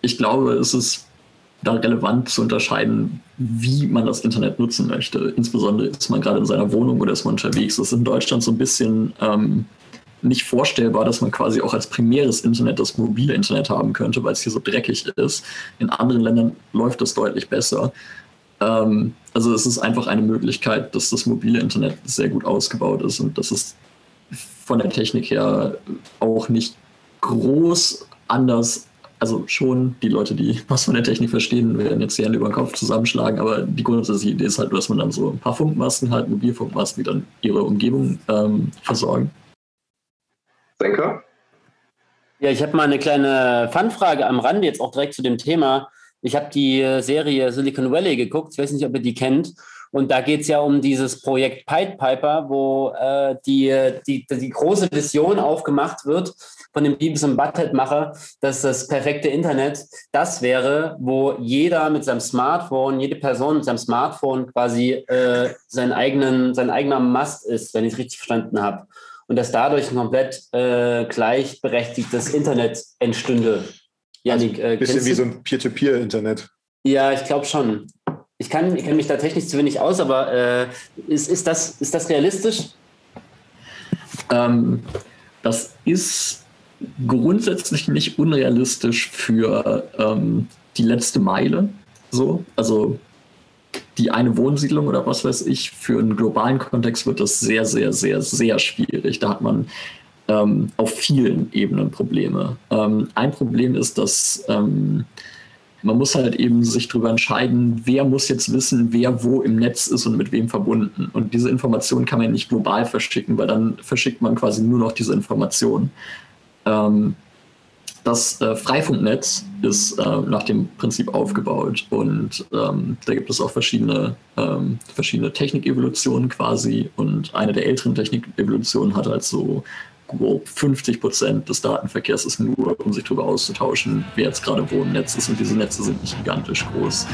ich glaube, es ist da relevant zu unterscheiden, wie man das Internet nutzen möchte. Insbesondere ist man gerade in seiner Wohnung oder ist man unterwegs. Das ist in Deutschland so ein bisschen ähm, nicht vorstellbar, dass man quasi auch als primäres Internet das mobile Internet haben könnte, weil es hier so dreckig ist. In anderen Ländern läuft das deutlich besser. Ähm, also es ist einfach eine Möglichkeit, dass das mobile Internet sehr gut ausgebaut ist und dass es von der Technik her auch nicht groß anders also schon die Leute, die was von der Technik verstehen, werden jetzt die Hände über den Kopf zusammenschlagen, aber die grundsätzliche Idee ist halt, dass man dann so ein paar Funkmasten hat, Mobilfunkmasten, die dann ihre Umgebung ähm, versorgen. Senker? Ja, ich habe mal eine kleine Fanfrage am Rande, jetzt auch direkt zu dem Thema. Ich habe die äh, Serie Silicon Valley geguckt, ich weiß nicht, ob ihr die kennt. Und da geht es ja um dieses Projekt Pied Piper, wo äh, die, die, die große Vision aufgemacht wird von dem Beavis und Butthead-Macher, dass das perfekte Internet das wäre, wo jeder mit seinem Smartphone, jede Person mit seinem Smartphone quasi äh, seinen eigenen, sein eigener Mast ist, wenn ich es richtig verstanden habe. Und dass dadurch ein komplett äh, gleichberechtigtes Internet entstünde. Janik, also ein bisschen wie so ein Peer-to-Peer-Internet. Ja, ich glaube schon. Ich kann, ich kenne mich da technisch zu wenig aus, aber äh, ist, ist, das, ist das realistisch? Ähm, das ist grundsätzlich nicht unrealistisch für ähm, die letzte Meile. So, also die eine Wohnsiedlung oder was weiß ich, für einen globalen Kontext wird das sehr, sehr, sehr, sehr schwierig. Da hat man ähm, auf vielen Ebenen Probleme. Ähm, ein Problem ist, dass ähm, man muss halt eben sich darüber entscheiden, wer muss jetzt wissen, wer wo im Netz ist und mit wem verbunden. Und diese Information kann man nicht global verschicken, weil dann verschickt man quasi nur noch diese Information. Ähm, das äh, Freifunknetz ist äh, nach dem Prinzip aufgebaut und ähm, da gibt es auch verschiedene, ähm, verschiedene Technikevolutionen quasi und eine der älteren Technikevolutionen hat halt so grob 50 Prozent des Datenverkehrs ist nur, um sich darüber auszutauschen, wer jetzt gerade wo im Netz ist und diese Netze sind nicht gigantisch groß.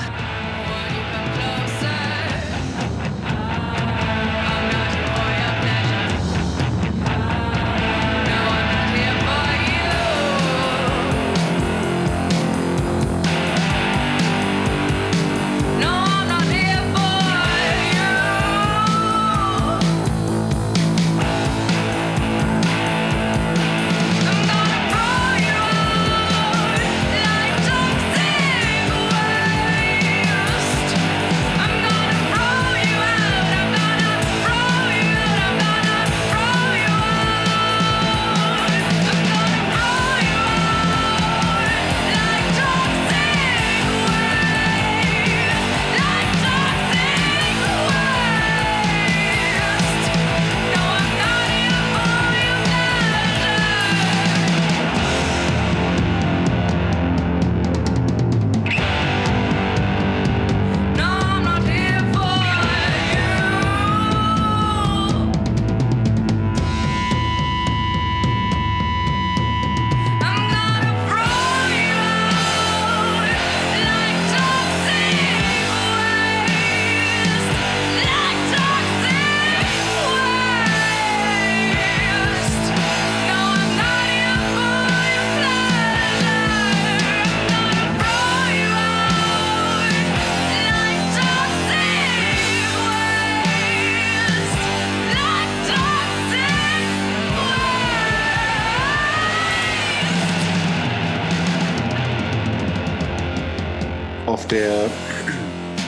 Der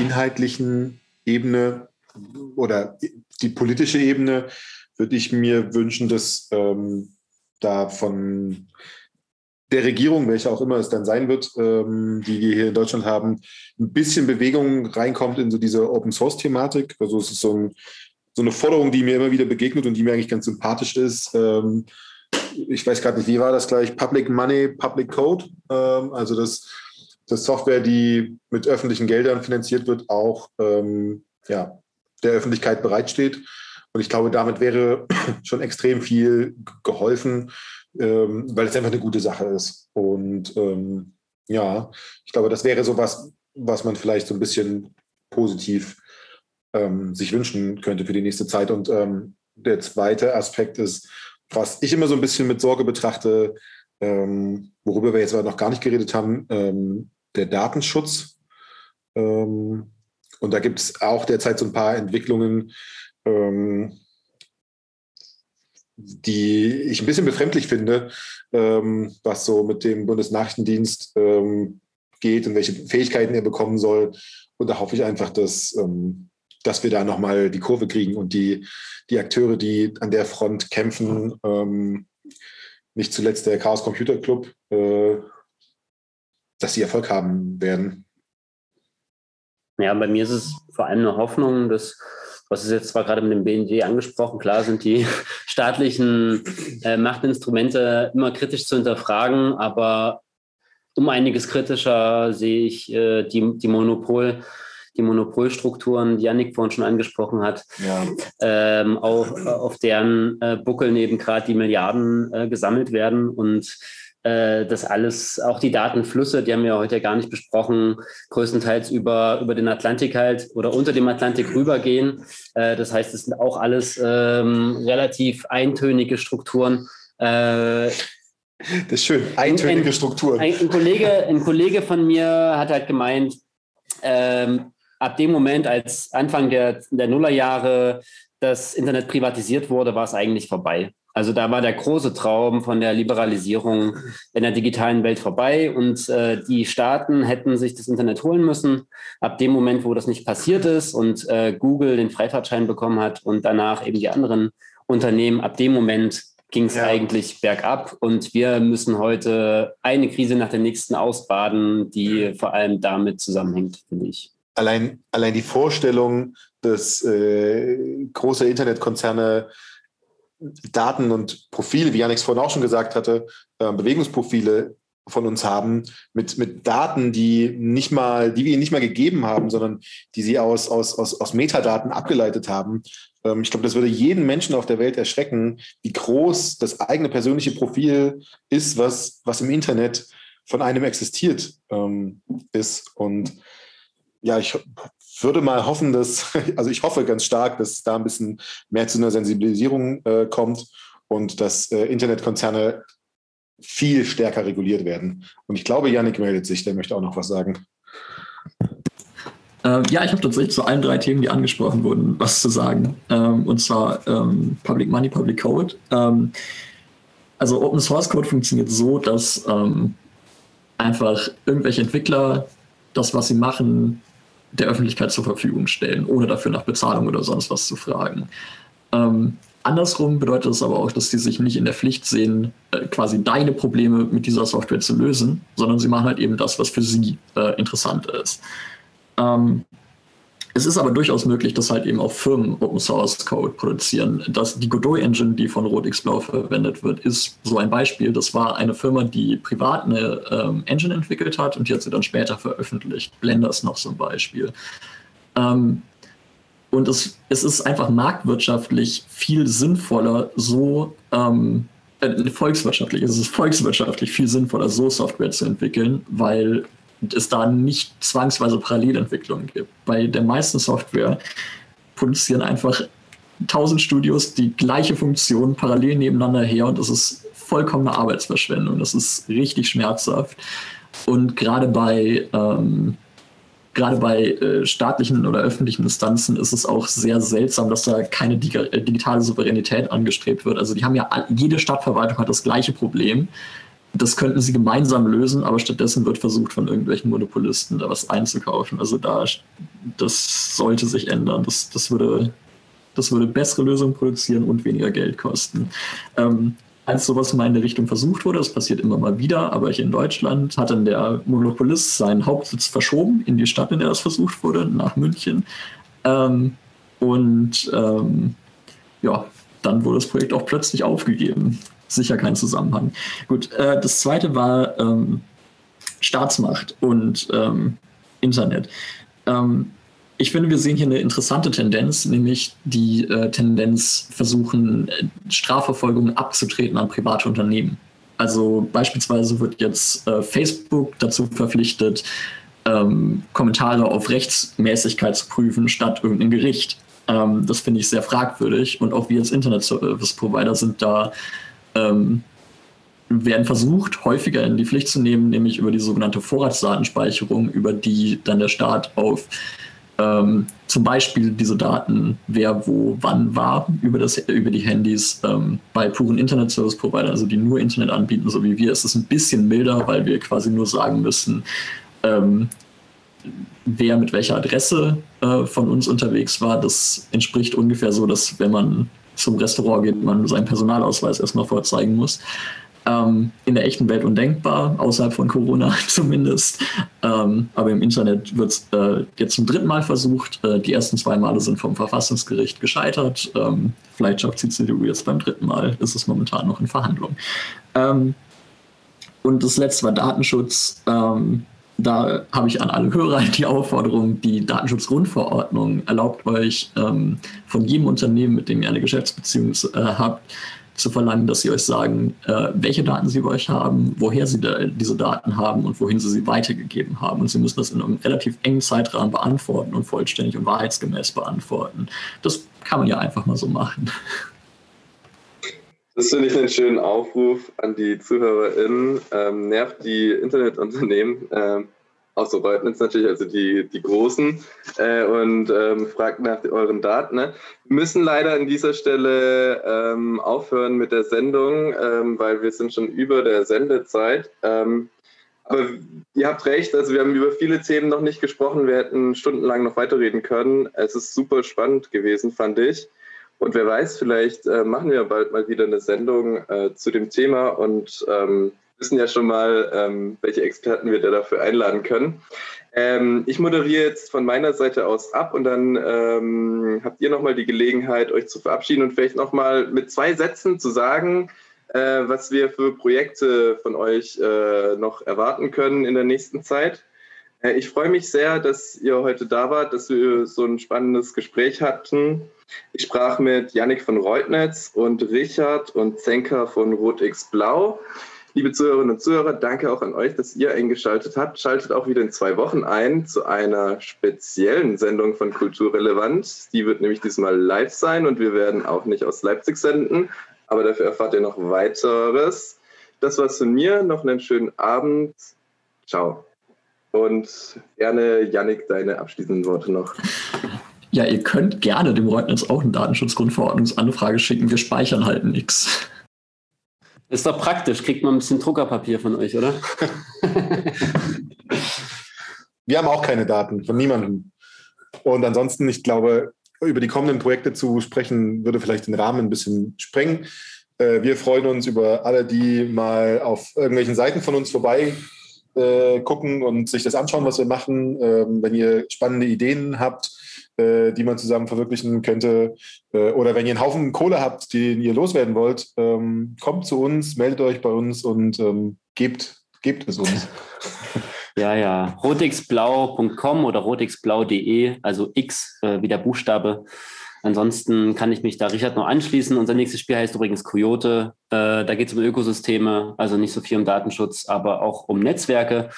inhaltlichen Ebene oder die politische Ebene würde ich mir wünschen, dass ähm, da von der Regierung, welche auch immer es dann sein wird, ähm, die wir hier in Deutschland haben, ein bisschen Bewegung reinkommt in so diese Open-Source-Thematik. Also es ist so, ein, so, eine Forderung, die mir immer wieder begegnet und die mir eigentlich ganz sympathisch ist. Ähm, ich weiß gerade nicht, wie war das gleich? Public Money, Public Code. Ähm, also das dass Software, die mit öffentlichen Geldern finanziert wird, auch ähm, ja, der Öffentlichkeit bereitsteht. Und ich glaube, damit wäre schon extrem viel geholfen, ähm, weil es einfach eine gute Sache ist. Und ähm, ja, ich glaube, das wäre so was, was man vielleicht so ein bisschen positiv ähm, sich wünschen könnte für die nächste Zeit. Und ähm, der zweite Aspekt ist, was ich immer so ein bisschen mit Sorge betrachte, ähm, worüber wir jetzt aber noch gar nicht geredet haben, ähm, der Datenschutz. Ähm, und da gibt es auch derzeit so ein paar Entwicklungen, ähm, die ich ein bisschen befremdlich finde, ähm, was so mit dem Bundesnachrichtendienst ähm, geht und welche Fähigkeiten er bekommen soll. Und da hoffe ich einfach, dass, ähm, dass wir da nochmal die Kurve kriegen und die, die Akteure, die an der Front kämpfen, ähm, nicht zuletzt der Chaos Computer Club, äh, dass sie Erfolg haben werden. Ja, bei mir ist es vor allem eine Hoffnung, dass, was ist jetzt zwar gerade mit dem BND angesprochen, klar sind die staatlichen äh, Machtinstrumente immer kritisch zu hinterfragen, aber um einiges kritischer sehe ich äh, die, die Monopol die Monopolstrukturen, die Janik vorhin schon angesprochen hat, ja. ähm, auch auf deren äh, Buckeln eben gerade die Milliarden äh, gesammelt werden und äh, das alles, auch die Datenflüsse, die haben wir heute ja gar nicht besprochen, größtenteils über, über den Atlantik halt oder unter dem Atlantik rübergehen. Äh, das heißt, es sind auch alles ähm, relativ eintönige Strukturen. Äh, das ist schön, eintönige ein, Strukturen. Ein, ein, Kollege, ein Kollege von mir hat halt gemeint, ähm, ab dem Moment, als Anfang der, der Nullerjahre das Internet privatisiert wurde, war es eigentlich vorbei. Also da war der große Traum von der Liberalisierung in der digitalen Welt vorbei und äh, die Staaten hätten sich das Internet holen müssen. Ab dem Moment, wo das nicht passiert ist und äh, Google den Freifahrtschein bekommen hat und danach eben die anderen Unternehmen, ab dem Moment ging es ja. eigentlich bergab und wir müssen heute eine Krise nach der nächsten ausbaden, die vor allem damit zusammenhängt, finde ich. Allein, allein die Vorstellung, dass äh, große Internetkonzerne Daten und Profile, wie Janik vorhin auch schon gesagt hatte, äh, Bewegungsprofile von uns haben, mit, mit Daten, die nicht mal, die wir ihnen nicht mal gegeben haben, sondern die sie aus, aus, aus, aus Metadaten abgeleitet haben. Ähm, ich glaube, das würde jeden Menschen auf der Welt erschrecken, wie groß das eigene persönliche Profil ist, was, was im Internet von einem existiert ähm, ist. Und ja, ich würde mal hoffen, dass, also ich hoffe ganz stark, dass da ein bisschen mehr zu einer Sensibilisierung äh, kommt und dass äh, Internetkonzerne viel stärker reguliert werden. Und ich glaube, Yannick meldet sich, der möchte auch noch was sagen. Ähm, ja, ich habe tatsächlich zu allen drei Themen, die angesprochen wurden, was zu sagen. Ähm, und zwar ähm, Public Money, Public Code. Ähm, also Open Source Code funktioniert so, dass einfach irgendwelche Entwickler das, was sie machen, der Öffentlichkeit zur Verfügung stellen, ohne dafür nach Bezahlung oder sonst was zu fragen. Ähm, Andersrum bedeutet es aber auch, dass sie sich nicht in der Pflicht sehen, äh, quasi deine Probleme mit dieser Software zu lösen, sondern sie machen halt eben das, was für sie äh, interessant ist. Ähm, es ist aber durchaus möglich, dass halt eben auch Firmen Open Source Code produzieren. Das, die Godot Engine, die von RotXBlau verwendet wird, ist so ein Beispiel. Das war eine Firma, die privat eine ähm, Engine entwickelt hat und die hat sie dann später veröffentlicht. Blender ist noch so ein Beispiel. Ähm, und es, es ist einfach marktwirtschaftlich viel sinnvoller, so ähm, äh, volkswirtschaftlich, es ist volkswirtschaftlich viel sinnvoller, so Software zu entwickeln, weil es da nicht zwangsweise Parallelentwicklungen gibt. Bei der meisten Software produzieren einfach tausend Studios die gleiche Funktion parallel nebeneinander her und das ist vollkommene Arbeitsverschwendung. Das ist richtig schmerzhaft. Und gerade bei ähm, gerade bei äh, staatlichen oder öffentlichen Instanzen ist es auch sehr seltsam, dass da keine äh, digitale Souveränität angestrebt wird. Also die haben ja, jede Stadtverwaltung hat das gleiche Problem. Das könnten sie gemeinsam lösen, aber stattdessen wird versucht, von irgendwelchen Monopolisten da was einzukaufen. Also da, das sollte sich ändern. Das, das würde, das würde bessere Lösungen produzieren und weniger Geld kosten. Ähm, als sowas mal in der Richtung versucht wurde, das passiert immer mal wieder, aber hier in Deutschland hat dann der Monopolist seinen Hauptsitz verschoben in die Stadt, in der das versucht wurde, nach München. Ähm, und ähm, ja, dann wurde das Projekt auch plötzlich aufgegeben. Sicher kein Zusammenhang. Gut, äh, das zweite war ähm, Staatsmacht und ähm, Internet. Ähm, ich finde, wir sehen hier eine interessante Tendenz, nämlich die äh, Tendenz versuchen, äh, Strafverfolgung abzutreten an private Unternehmen. Also beispielsweise wird jetzt äh, Facebook dazu verpflichtet, ähm, Kommentare auf Rechtsmäßigkeit zu prüfen, statt irgendein Gericht. Ähm, das finde ich sehr fragwürdig. Und auch wir als Internet Service Provider sind da, ähm, werden versucht, häufiger in die Pflicht zu nehmen, nämlich über die sogenannte Vorratsdatenspeicherung, über die dann der Staat auf ähm, zum Beispiel diese Daten, wer wo wann war, über, das, über die Handys. Ähm, bei puren Internet Service Provider, also die nur Internet anbieten, so wie wir, ist es ein bisschen milder, weil wir quasi nur sagen müssen, ähm, wer mit welcher Adresse äh, von uns unterwegs war. Das entspricht ungefähr so, dass wenn man zum Restaurant geht, man seinen Personalausweis erstmal vorzeigen muss. Ähm, in der echten Welt undenkbar, außerhalb von Corona zumindest. Ähm, aber im Internet wird es äh, jetzt zum dritten Mal versucht. Äh, die ersten zwei Male sind vom Verfassungsgericht gescheitert. Ähm, vielleicht schafft die CDU jetzt beim dritten Mal. Ist es momentan noch in Verhandlung. Ähm, und das letzte war Datenschutz. Ähm, da habe ich an alle Hörer die Aufforderung, die Datenschutzgrundverordnung erlaubt euch ähm, von jedem Unternehmen, mit dem ihr eine Geschäftsbeziehung äh, habt, zu verlangen, dass sie euch sagen, äh, welche Daten sie über euch haben, woher sie da, diese Daten haben und wohin sie sie weitergegeben haben. Und sie müssen das in einem relativ engen Zeitrahmen beantworten und vollständig und wahrheitsgemäß beantworten. Das kann man ja einfach mal so machen. Das finde ich einen schönen Aufruf an die ZuhörerInnen. Ähm, nervt die Internetunternehmen, ähm, auch so Reutnitz natürlich, also die, die Großen, äh, und ähm, fragt nach euren Daten. Ne? Müssen leider an dieser Stelle ähm, aufhören mit der Sendung, ähm, weil wir sind schon über der Sendezeit. Ähm, aber ihr habt recht, also wir haben über viele Themen noch nicht gesprochen. Wir hätten stundenlang noch weiterreden können. Es ist super spannend gewesen, fand ich. Und wer weiß, vielleicht äh, machen wir bald mal wieder eine Sendung äh, zu dem Thema und ähm, wissen ja schon mal, ähm, welche Experten wir da dafür einladen können. Ähm, ich moderiere jetzt von meiner Seite aus ab und dann ähm, habt ihr nochmal die Gelegenheit, euch zu verabschieden und vielleicht nochmal mit zwei Sätzen zu sagen, äh, was wir für Projekte von euch äh, noch erwarten können in der nächsten Zeit. Äh, ich freue mich sehr, dass ihr heute da wart, dass wir so ein spannendes Gespräch hatten. Ich sprach mit Yannick von Reutnetz und Richard und Zenker von RotX Blau. Liebe Zuhörerinnen und Zuhörer, danke auch an euch, dass ihr eingeschaltet habt. Schaltet auch wieder in zwei Wochen ein zu einer speziellen Sendung von Kulturrelevant. Die wird nämlich diesmal live sein und wir werden auch nicht aus Leipzig senden, aber dafür erfahrt ihr noch weiteres. Das war's von mir. Noch einen schönen Abend. Ciao. Und gerne, Yannick, deine abschließenden Worte noch. Ja, ihr könnt gerne dem Reutnitz auch eine Datenschutzgrundverordnungsanfrage schicken. Wir speichern halt nichts. Ist doch praktisch, kriegt man ein bisschen Druckerpapier von euch, oder? Wir haben auch keine Daten von niemandem. Und ansonsten, ich glaube, über die kommenden Projekte zu sprechen, würde vielleicht den Rahmen ein bisschen sprengen. Äh, wir freuen uns über alle, die mal auf irgendwelchen Seiten von uns vorbei äh, gucken und sich das anschauen, was wir machen. Ähm, wenn ihr spannende Ideen habt, äh, die man zusammen verwirklichen könnte. Äh, oder wenn ihr einen Haufen Kohle habt, den ihr loswerden wollt, ähm, kommt zu uns, meldet euch bei uns und ähm, gebt, gebt es uns. Ja, ja. rotixblau.com oder rotixblau.de, also X äh, wie der Buchstabe. Ansonsten kann ich mich da Richard noch anschließen. Unser nächstes Spiel heißt übrigens Coyote. Äh, da geht es um Ökosysteme, also nicht so viel um Datenschutz, aber auch um Netzwerke.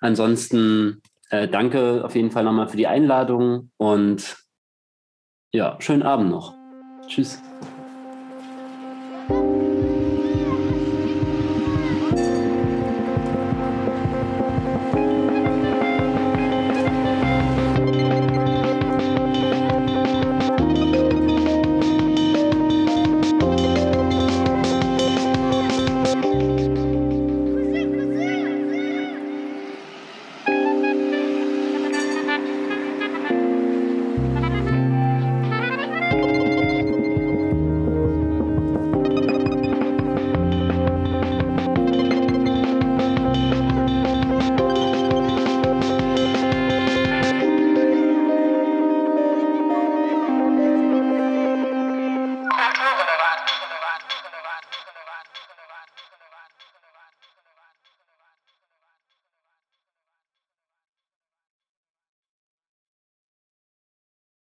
Ansonsten äh, danke auf jeden Fall nochmal für die Einladung und ja, schönen Abend noch. Tschüss.